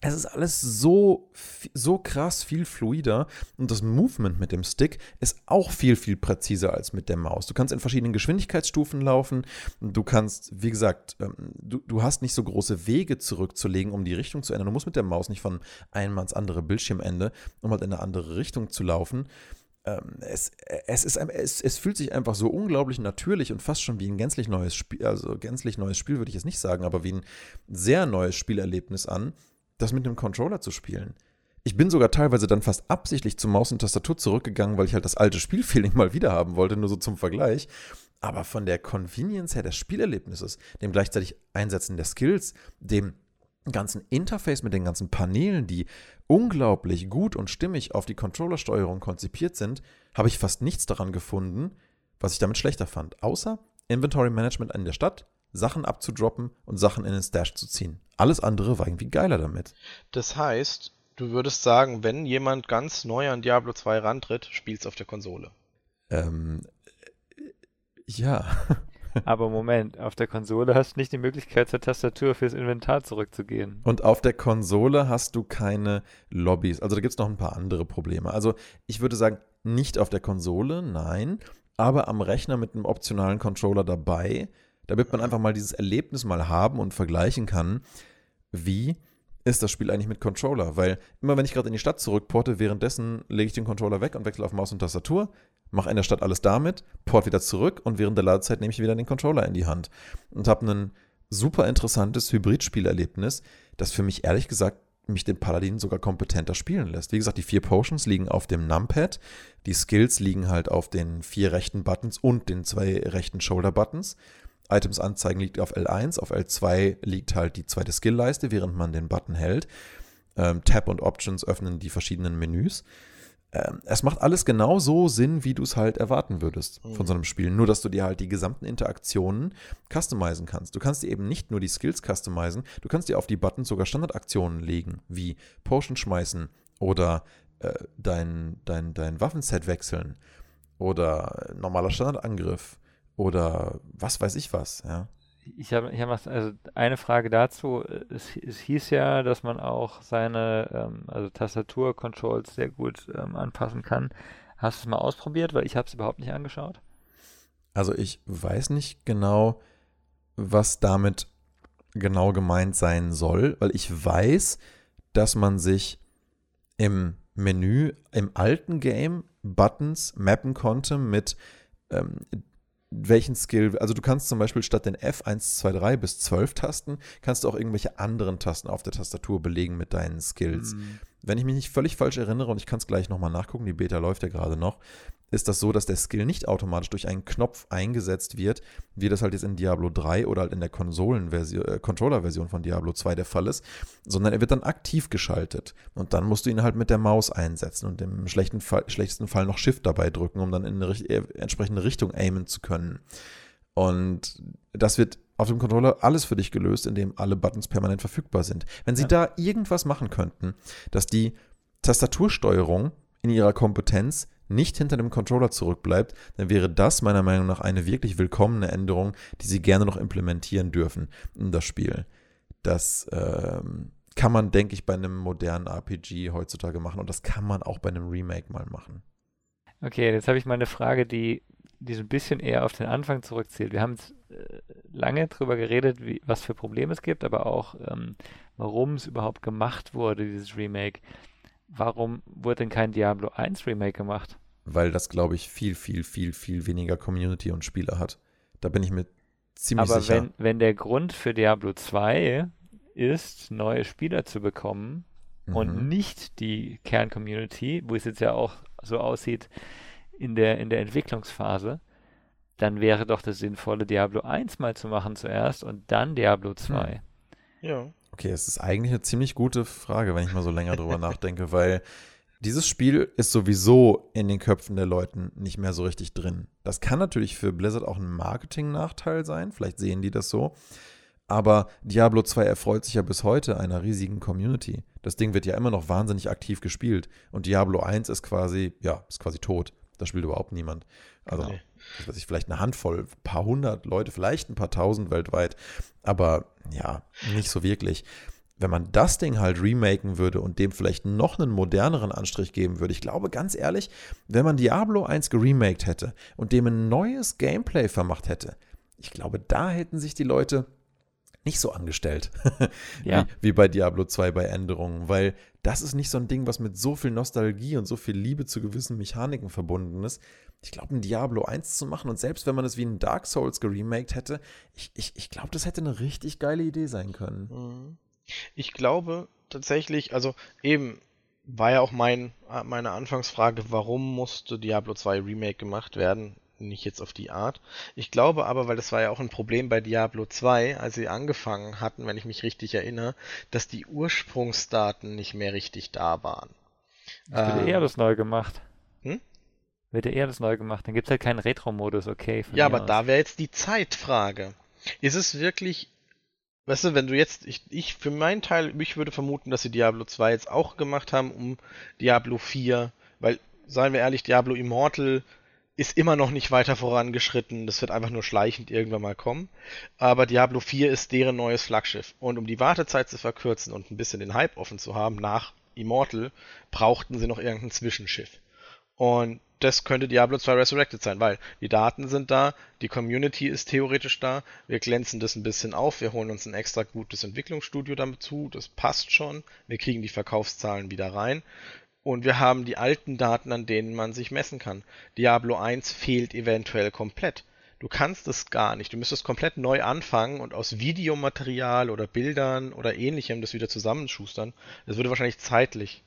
es ist alles so, so krass viel fluider und das Movement mit dem Stick ist auch viel, viel präziser als mit der Maus. Du kannst in verschiedenen Geschwindigkeitsstufen laufen. Du kannst, wie gesagt, ähm, du, du hast nicht so große Wege zurückzulegen, um die Richtung zu ändern. Du musst mit der Maus nicht von einem ans andere Bildschirmende, um halt in eine andere Richtung zu laufen. ähm, es, es, ist, es, es fühlt sich einfach so unglaublich natürlich und fast schon wie ein gänzlich neues Spiel, also gänzlich neues Spiel würde ich jetzt nicht sagen, aber wie ein sehr neues Spielerlebnis an, das mit einem Controller zu spielen. Ich bin sogar teilweise dann fast absichtlich zu Maus und Tastatur zurückgegangen, weil ich halt das alte Spielfeeling [laughs] mal wieder haben wollte, nur so zum Vergleich. Aber von der Convenience her des Spielerlebnisses, dem gleichzeitig Einsetzen der Skills, dem ganzen Interface mit den ganzen Paneelen, die unglaublich gut und stimmig auf die Controllersteuerung konzipiert sind, habe ich fast nichts daran gefunden, was ich damit schlechter fand, außer Inventory Management in der Stadt, Sachen abzudroppen und Sachen in den Stash zu ziehen. Alles andere war irgendwie geiler damit. Das heißt, du würdest sagen, wenn jemand ganz neu an Diablo 2 rantritt, spielt's auf der Konsole. Ähm, ja. [laughs] Aber Moment, auf der Konsole hast du nicht die Möglichkeit, zur Tastatur fürs Inventar zurückzugehen. Und auf der Konsole hast du keine Lobbys. Also da gibt es noch ein paar andere Probleme. Also ich würde sagen, nicht auf der Konsole, nein, aber am Rechner mit einem optionalen Controller dabei, damit man einfach mal dieses Erlebnis mal haben und vergleichen kann, wie ist das Spiel eigentlich mit Controller? Weil immer wenn ich gerade in die Stadt zurückporte, währenddessen lege ich den Controller weg und wechsle auf Maus und Tastatur, mache in der Stadt alles damit, port wieder zurück und während der Ladezeit nehme ich wieder den Controller in die Hand und habe ein super interessantes Hybrid-Spielerlebnis, das für mich ehrlich gesagt mich den Paladin sogar kompetenter spielen lässt. Wie gesagt, die vier Potions liegen auf dem Numpad, die Skills liegen halt auf den vier rechten Buttons und den zwei rechten Shoulder-Buttons. Items anzeigen liegt auf L1, auf L2 liegt halt die zweite Skill-Leiste, während man den Button hält. Ähm, Tab und Options öffnen die verschiedenen Menüs ähm, es macht alles genau so Sinn, wie du es halt erwarten würdest von mhm. so einem Spiel. Nur, dass du dir halt die gesamten Interaktionen customizen kannst. Du kannst dir eben nicht nur die Skills customizen, du kannst dir auf die Buttons sogar Standardaktionen legen, wie Potion schmeißen oder äh, dein, dein, dein Waffenset wechseln oder normaler Standardangriff oder was weiß ich was, ja ich habe ich hab also eine Frage dazu. Es, es, hieß ja, dass man auch seine ähm, also Tastatur-Controls sehr gut ähm, anpassen kann. Hast du es mal ausprobiert? Weil ich habe es überhaupt nicht angeschaut. Also ich weiß nicht genau, was damit genau gemeint sein soll, weil ich weiß, dass man sich im Menü im alten Game Buttons mappen konnte mit ähm, welchen Skill, also du kannst zum Beispiel statt den F1, 2, 3 bis 12 Tasten, kannst du auch irgendwelche anderen Tasten auf der Tastatur belegen mit deinen Skills. Mhm. Wenn ich mich nicht völlig falsch erinnere, und ich kann es gleich nochmal nachgucken, die Beta läuft ja gerade noch, ist das so, dass der Skill nicht automatisch durch einen Knopf eingesetzt wird, wie das halt jetzt in Diablo 3 oder halt in der äh, Controller-Version von Diablo 2 der Fall ist, sondern er wird dann aktiv geschaltet. Und dann musst du ihn halt mit der Maus einsetzen und im schlechten Fall, schlechtesten Fall noch Shift dabei drücken, um dann in eine äh, entsprechende Richtung aimen zu können. Und das wird auf dem Controller alles für dich gelöst, indem alle Buttons permanent verfügbar sind. Wenn sie ja. da irgendwas machen könnten, dass die Tastatursteuerung in ihrer Kompetenz nicht hinter dem Controller zurückbleibt, dann wäre das meiner Meinung nach eine wirklich willkommene Änderung, die sie gerne noch implementieren dürfen in das Spiel. Das ähm, kann man, denke ich, bei einem modernen RPG heutzutage machen und das kann man auch bei einem Remake mal machen. Okay, jetzt habe ich mal eine Frage, die, die so ein bisschen eher auf den Anfang zurückzählt. Wir haben jetzt äh, lange darüber geredet, wie, was für Probleme es gibt, aber auch, ähm, warum es überhaupt gemacht wurde, dieses Remake. Warum wurde denn kein Diablo 1 Remake gemacht? Weil das, glaube ich, viel, viel, viel, viel weniger Community und Spieler hat. Da bin ich mir ziemlich Aber sicher. Aber wenn, wenn der Grund für Diablo 2 ist, neue Spieler zu bekommen mhm. und nicht die Kern-Community, wo es jetzt ja auch so aussieht in der, in der Entwicklungsphase, dann wäre doch das Sinnvolle, Diablo 1 mal zu machen zuerst und dann Diablo 2. Hm. Ja. Okay, es ist eigentlich eine ziemlich gute Frage, wenn ich mal so länger drüber [laughs] nachdenke, weil dieses Spiel ist sowieso in den Köpfen der Leuten nicht mehr so richtig drin. Das kann natürlich für Blizzard auch ein Marketing-Nachteil sein, vielleicht sehen die das so. Aber Diablo 2 erfreut sich ja bis heute einer riesigen Community. Das Ding wird ja immer noch wahnsinnig aktiv gespielt. Und Diablo 1 ist quasi, ja, ist quasi tot. Da spielt überhaupt niemand. Also, okay. ich weiß nicht, vielleicht eine Handvoll, ein paar hundert Leute, vielleicht ein paar tausend weltweit. Aber ja, nicht so wirklich. Wenn man das Ding halt remaken würde und dem vielleicht noch einen moderneren Anstrich geben würde, ich glaube ganz ehrlich, wenn man Diablo 1 geremaked hätte und dem ein neues Gameplay vermacht hätte, ich glaube, da hätten sich die Leute nicht so angestellt [laughs] Ja. wie, wie bei Diablo 2 bei Änderungen, weil das ist nicht so ein Ding, was mit so viel Nostalgie und so viel Liebe zu gewissen Mechaniken verbunden ist. Ich glaube, ein Diablo 1 zu machen und selbst wenn man es wie ein Dark Souls geremaked hätte, ich, ich, ich glaube, das hätte eine richtig geile Idee sein können. Mhm. Ich glaube tatsächlich, also eben war ja auch mein, meine Anfangsfrage, warum musste Diablo 2 Remake gemacht werden? Nicht jetzt auf die Art. Ich glaube aber, weil das war ja auch ein Problem bei Diablo 2, als sie angefangen hatten, wenn ich mich richtig erinnere, dass die Ursprungsdaten nicht mehr richtig da waren. Das wird Ähm, eher alles neu gemacht. Hm? Wird eher alles neu gemacht. Dann gibt es halt keinen Retro-Modus, okay. Ja, aber aus. da wäre jetzt die Zeitfrage. Ist es wirklich, weißt du, wenn du jetzt, ich, ich für meinen Teil, ich würde vermuten, dass sie Diablo 2 jetzt auch gemacht haben, um Diablo 4, weil, seien wir ehrlich, Diablo Immortal ist immer noch nicht weiter vorangeschritten, das wird einfach nur schleichend irgendwann mal kommen. Aber Diablo 4 ist deren neues Flaggschiff. Und um die Wartezeit zu verkürzen und ein bisschen den Hype offen zu haben, nach Immortal, brauchten sie noch irgendein Zwischenschiff. Und das könnte Diablo 2 Resurrected sein, weil die Daten sind da, die Community ist theoretisch da, wir glänzen das ein bisschen auf, wir holen uns ein extra gutes Entwicklungsstudio damit zu, das passt schon, wir kriegen die Verkaufszahlen wieder rein und wir haben die alten Daten, an denen man sich messen kann. Diablo 1 fehlt eventuell komplett. Du kannst es gar nicht. Du müsstest komplett neu anfangen und aus Videomaterial oder Bildern oder ähnlichem das wieder zusammenschustern. Das würde wahrscheinlich zeitlich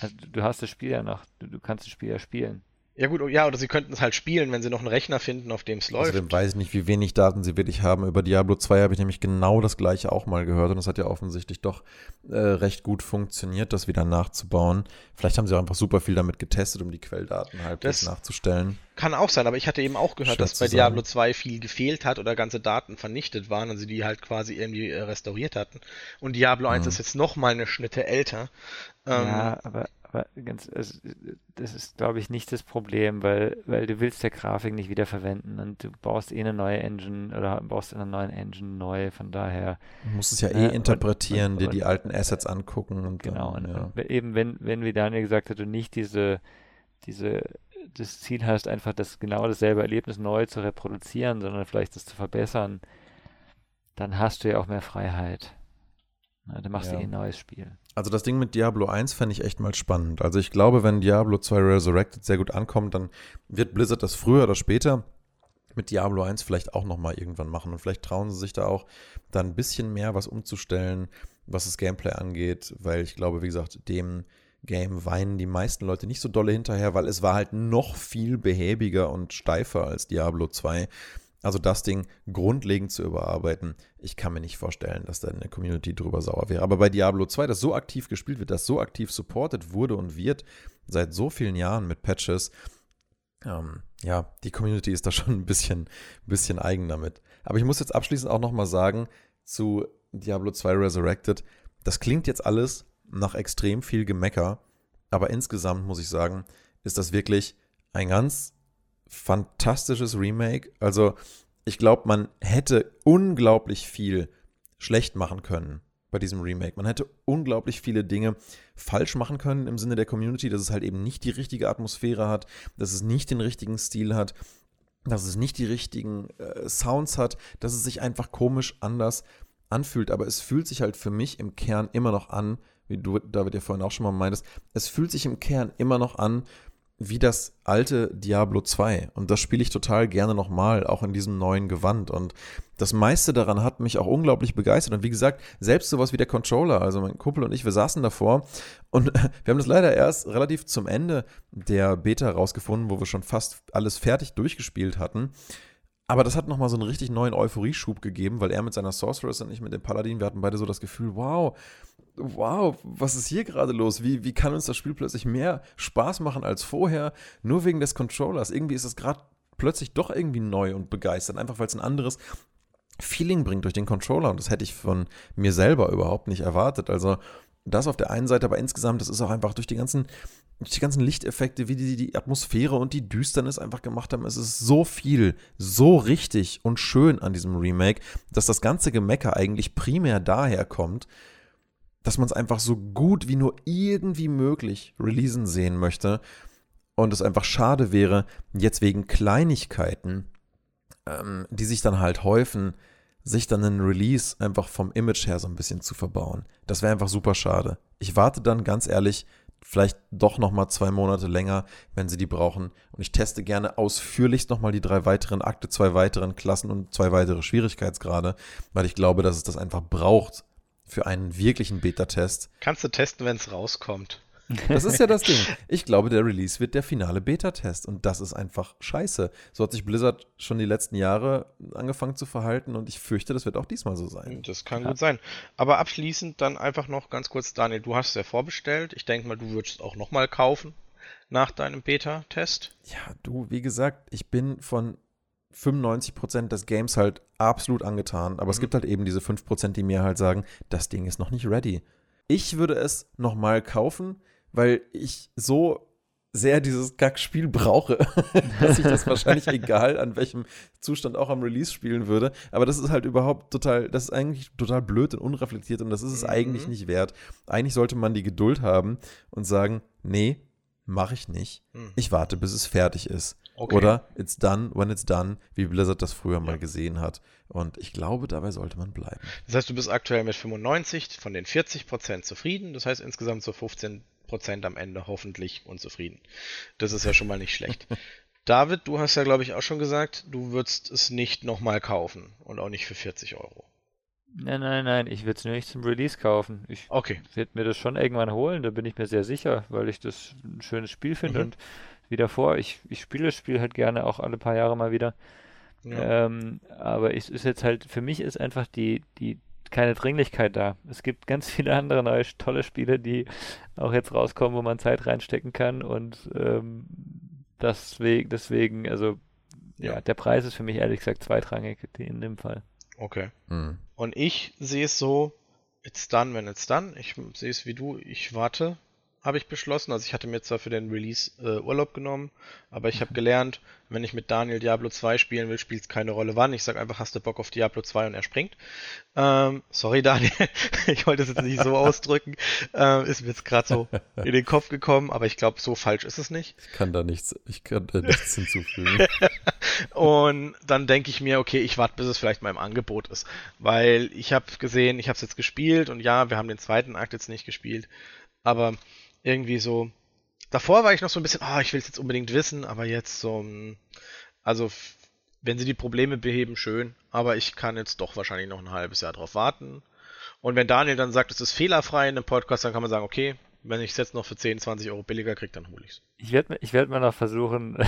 Also, du- hast das Spiel ja noch. Du, du kannst das Spiel ja spielen. Ja gut, ja, oder sie könnten es halt spielen, wenn sie noch einen Rechner finden, auf dem es läuft. Außerdem weiß ich nicht, wie wenig Daten sie wirklich haben. Über Diablo 2 habe ich nämlich genau das gleiche auch mal gehört und es hat ja offensichtlich doch äh, recht gut funktioniert, das wieder nachzubauen. Vielleicht haben sie auch einfach super viel damit getestet, um die Quelldaten halbwegs Das- nachzustellen. Kann auch sein, aber ich hatte eben auch gehört, Schwer dass bei zu Diablo sagen. 2 viel gefehlt hat oder ganze Daten vernichtet waren und sie die halt quasi irgendwie äh, restauriert hatten. Und Diablo 1 Mhm. ist jetzt noch mal eine Schnitte älter. Ähm, Ja, aber ganz, also, das ist, glaube ich, nicht das Problem, weil, weil du willst der Grafik nicht wieder verwenden und du baust eh eine neue Engine oder baust in einer neuen Engine neu, von daher, Du musst es ja Äh, eh und- interpretieren, und- dir und- die alten Assets angucken und genau. dann, ja. und eben, wenn, wenn, wie Daniel gesagt hat, du nicht diese, diese, das Ziel hast, einfach das genau dasselbe Erlebnis neu zu reproduzieren, sondern vielleicht das zu verbessern, dann hast du ja auch mehr Freiheit. Na, dann machst Ja. du eh ein neues Spiel. Also das Ding mit Diablo 1 fände ich echt mal spannend. Also ich glaube, wenn Diablo 2 Resurrected sehr gut ankommt, dann wird Blizzard das früher oder später mit Diablo 1 vielleicht auch nochmal irgendwann machen. Und vielleicht trauen sie sich da auch dann ein bisschen mehr was umzustellen, was das Gameplay angeht, weil ich glaube, wie gesagt, dem Game weinen die meisten Leute nicht so dolle hinterher, weil es war halt noch viel behäbiger und steifer als Diablo 2. Also das Ding grundlegend zu überarbeiten, ich kann mir nicht vorstellen, dass da eine Community drüber sauer wäre. Aber bei Diablo 2, das so aktiv gespielt wird, das so aktiv supported wurde und wird seit so vielen Jahren mit Patches, ähm, ja, die Community ist da schon ein bisschen, bisschen eigen damit. Aber ich muss jetzt abschließend auch nochmal sagen, zu Diablo 2 Resurrected, das klingt jetzt alles nach extrem viel Gemecker, aber insgesamt muss ich sagen, ist das wirklich ein ganz fantastisches Remake. Also, ich glaube, man hätte unglaublich viel schlecht machen können bei diesem Remake. Man hätte unglaublich viele Dinge falsch machen können im Sinne der Community, dass es halt eben nicht die richtige Atmosphäre hat, dass es nicht den richtigen Stil hat, dass es nicht die richtigen äh, Sounds hat, dass es sich einfach komisch anders anfühlt. Aber es fühlt sich halt für mich im Kern immer noch an, wie du, David, ja vorhin auch schon mal meintest, es fühlt sich im Kern immer noch an, wie das alte Diablo 2. Und das spiele ich total gerne nochmal, auch in diesem neuen Gewand. Und das meiste daran hat mich auch unglaublich begeistert. Und wie gesagt, selbst sowas wie der Controller, also mein Kumpel und ich, wir saßen davor und [laughs] wir haben das leider erst relativ zum Ende der Beta rausgefunden, wo wir schon fast alles fertig durchgespielt hatten. Aber das hat nochmal so einen richtig neuen Euphorieschub gegeben, weil er mit seiner Sorceress und ich mit dem Paladin, wir hatten beide so das Gefühl, wow, wow, was ist hier gerade los? Wie, wie kann uns das Spiel plötzlich mehr Spaß machen als vorher, nur wegen des Controllers? Irgendwie ist es gerade plötzlich doch irgendwie neu und begeistert, einfach weil es ein anderes Feeling bringt durch den Controller. Und das hätte ich von mir selber überhaupt nicht erwartet. Also das auf der einen Seite, aber insgesamt, das ist auch einfach durch die ganzen, durch die ganzen Lichteffekte, wie die die Atmosphäre und die Düsternis einfach gemacht haben. Es ist so viel, so richtig und schön an diesem Remake, dass das ganze Gemecker eigentlich primär daher kommt, dass man es einfach so gut wie nur irgendwie möglich releasen sehen möchte. Und es einfach schade wäre, jetzt wegen Kleinigkeiten, ähm, die sich dann halt häufen, sich dann einen Release einfach vom Image her so ein bisschen zu verbauen. Das wäre einfach super schade. Ich warte dann ganz ehrlich vielleicht doch noch mal zwei Monate länger, wenn sie die brauchen. Und ich teste gerne ausführlichst noch mal die drei weiteren Akte, zwei weiteren Klassen und zwei weitere Schwierigkeitsgrade, weil ich glaube, dass es das einfach braucht für einen wirklichen Beta-Test. Kannst du testen, wenn es rauskommt. Das ist ja das Ding. Ich glaube, der Release wird der finale Beta-Test und das ist einfach scheiße. So hat sich Blizzard schon die letzten Jahre angefangen zu verhalten und ich fürchte, das wird auch diesmal so sein. Das kann ja. gut sein. Aber abschließend dann einfach noch ganz kurz, Daniel, du hast es ja vorbestellt. Ich denke mal, du würdest es auch nochmal kaufen nach deinem Beta-Test. Ja, du, wie gesagt, ich bin von 95% des Games halt absolut angetan, aber mhm. es gibt halt eben diese 5%, die mir halt sagen, das Ding ist noch nicht ready. Ich würde es nochmal kaufen, weil ich so sehr dieses Kackspiel brauche, [laughs] dass ich das [laughs] wahrscheinlich egal an welchem Zustand auch am Release spielen würde. Aber das ist halt überhaupt total, das ist eigentlich total blöd und unreflektiert und das ist es mhm. eigentlich nicht wert. Eigentlich sollte man die Geduld haben und sagen, nee, mache ich nicht. Mhm. Ich warte, bis es fertig ist. Okay. Oder it's done when it's done, wie Blizzard das früher ja. mal gesehen hat. Und ich glaube, dabei sollte man bleiben. Das heißt, du bist aktuell mit 95 von den 40 Prozent zufrieden. Das heißt insgesamt so 15 Prozent am Ende hoffentlich unzufrieden. Das ist ja schon mal nicht schlecht. [laughs] David, du hast ja, glaube ich, auch schon gesagt, du würdest es nicht nochmal kaufen und auch nicht für 40 Euro. Nein, nein, nein, ich würde es nur nicht zum Release kaufen. Ich okay. werde mir das schon irgendwann holen, da bin ich mir sehr sicher, weil ich das ein schönes Spiel finde mhm. und wie davor, ich, ich spiele das Spiel halt gerne auch alle paar Jahre mal wieder. Ja. Ähm, aber es ist jetzt halt, für mich ist einfach die, die keine Dringlichkeit da. Es gibt ganz viele andere neue tolle Spiele, die auch jetzt rauskommen, wo man Zeit reinstecken kann und ähm, deswegen, deswegen, also ja. ja. der Preis ist für mich ehrlich gesagt zweitrangig in dem Fall. Okay. Mhm. Und ich sehe es so, it's done when it's done. Ich sehe es wie du, ich warte habe ich beschlossen. Also ich hatte mir zwar für den Release äh, Urlaub genommen, aber ich habe mhm. gelernt, wenn ich mit Daniel Diablo 2 spielen will, spielt es keine Rolle wann. Ich sage einfach, hast du Bock auf Diablo 2 und er springt. Ähm, sorry [laughs] Daniel, ich wollte es jetzt nicht so [laughs] ausdrücken. Ähm, ist mir jetzt gerade so in den Kopf gekommen, aber ich glaube, so falsch ist es nicht. Ich kann da nichts, ich kann da nichts hinzufügen. [laughs] und dann denke ich mir, okay, ich warte, bis es vielleicht mal im Angebot ist. Weil ich habe gesehen, ich habe es jetzt gespielt und ja, wir haben den zweiten Akt jetzt nicht gespielt. Aber irgendwie so. Davor war ich noch so ein bisschen, ah, oh, ich will es jetzt unbedingt wissen, aber jetzt so, hm, also wenn sie die Probleme beheben, schön, aber ich kann jetzt doch wahrscheinlich noch ein halbes Jahr drauf warten. Und wenn Daniel dann sagt, es ist fehlerfrei in einem Podcast, dann kann man sagen, okay, wenn ich es jetzt noch für 10, 20 Euro billiger kriege, dann hole ich es. Ich werde ich werd mal noch versuchen,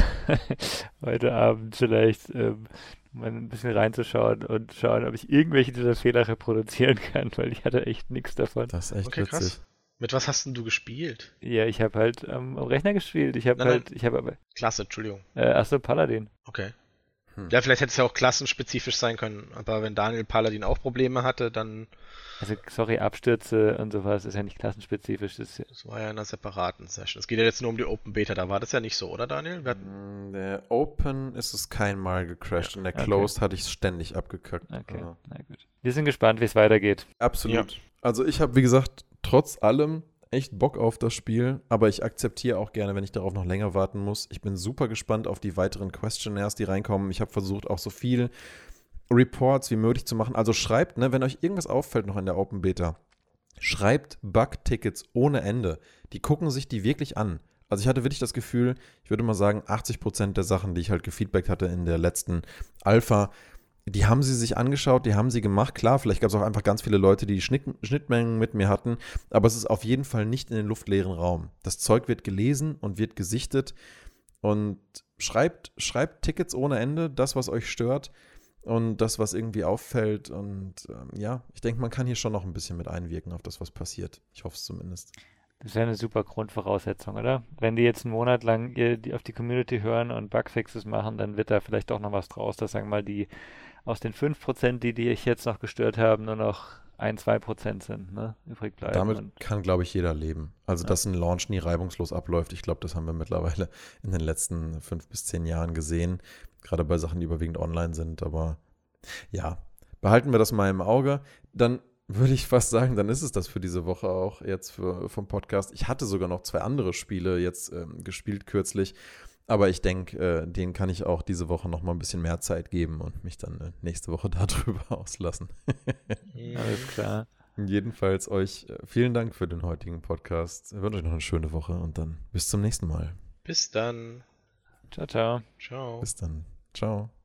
[laughs] heute Abend vielleicht ähm, mal ein bisschen reinzuschauen und schauen, ob ich irgendwelche dieser Fehler reproduzieren kann, weil ich hatte echt nichts davon. Das ist echt okay, witzig. Krass. Mit was hast denn du gespielt? Ja, ich habe halt ähm, am Rechner gespielt. Ich habe halt, ich habe aber. Klasse, Entschuldigung. Äh, achso, Paladin. Okay. Hm. Ja, vielleicht hätte es ja auch klassenspezifisch sein können, aber wenn Daniel Paladin auch Probleme hatte, dann. Also, sorry, Abstürze und sowas ist ja nicht klassenspezifisch. Das, das war ja in einer separaten Session. Es geht ja jetzt nur um die Open Beta, da war das ja nicht so, oder Daniel? Hatten... Mm, der Open ist es kein Mal gecrashed, ja. in der Closed okay. hatte ich es ständig abgekackt. Okay, ja. na gut. Wir sind gespannt, wie es weitergeht. Absolut. Ja. Also, ich habe, wie gesagt, trotz allem echt Bock auf das Spiel, aber ich akzeptiere auch gerne, wenn ich darauf noch länger warten muss. Ich bin super gespannt auf die weiteren Questionnaires, die reinkommen. Ich habe versucht, auch so viel Reports wie möglich zu machen. Also schreibt, ne, wenn euch irgendwas auffällt noch in der Open Beta, schreibt Bug-Tickets ohne Ende. Die gucken sich die wirklich an. Also ich hatte wirklich das Gefühl, ich würde mal sagen, 80% der Sachen, die ich halt gefeedbackt hatte in der letzten Alpha, die haben sie sich angeschaut, die haben sie gemacht. Klar, vielleicht gab es auch einfach ganz viele Leute, die Schnitt, Schnittmengen mit mir hatten, aber es ist auf jeden Fall nicht in den luftleeren Raum. Das Zeug wird gelesen und wird gesichtet und schreibt, schreibt Tickets ohne Ende, das, was euch stört und das, was irgendwie auffällt. Und ähm, ja, ich denke, man kann hier schon noch ein bisschen mit einwirken auf das, was passiert. Ich hoffe es zumindest. Das wäre eine super Grundvoraussetzung, oder? Wenn die jetzt einen Monat lang auf die Community hören und Bugfixes machen, dann wird da vielleicht doch noch was draus, dass sagen wir mal die aus den 5%, die, die ich jetzt noch gestört habe, nur noch ein, zwei Prozent sind, ne, übrig bleiben. Damit kann, glaube ich, jeder leben. Also, ja. dass ein Launch nie reibungslos abläuft, ich glaube, das haben wir mittlerweile in den letzten fünf bis zehn Jahren gesehen. Gerade bei Sachen, die überwiegend online sind. Aber ja, behalten wir das mal im Auge. Dann würde ich fast sagen, dann ist es das für diese Woche auch jetzt für, vom Podcast. Ich hatte sogar noch zwei andere Spiele jetzt ähm, gespielt kürzlich. Aber ich denke, äh, denen kann ich auch diese Woche noch mal ein bisschen mehr Zeit geben und mich dann äh, nächste Woche [laughs] darüber [laughs] auslassen. Alles klar. Jedenfalls euch äh, vielen Dank für den heutigen Podcast. Ich wünsche euch noch eine schöne Woche und dann bis zum nächsten Mal. Bis dann. Ciao, ciao. Ciao. Bis dann. Ciao.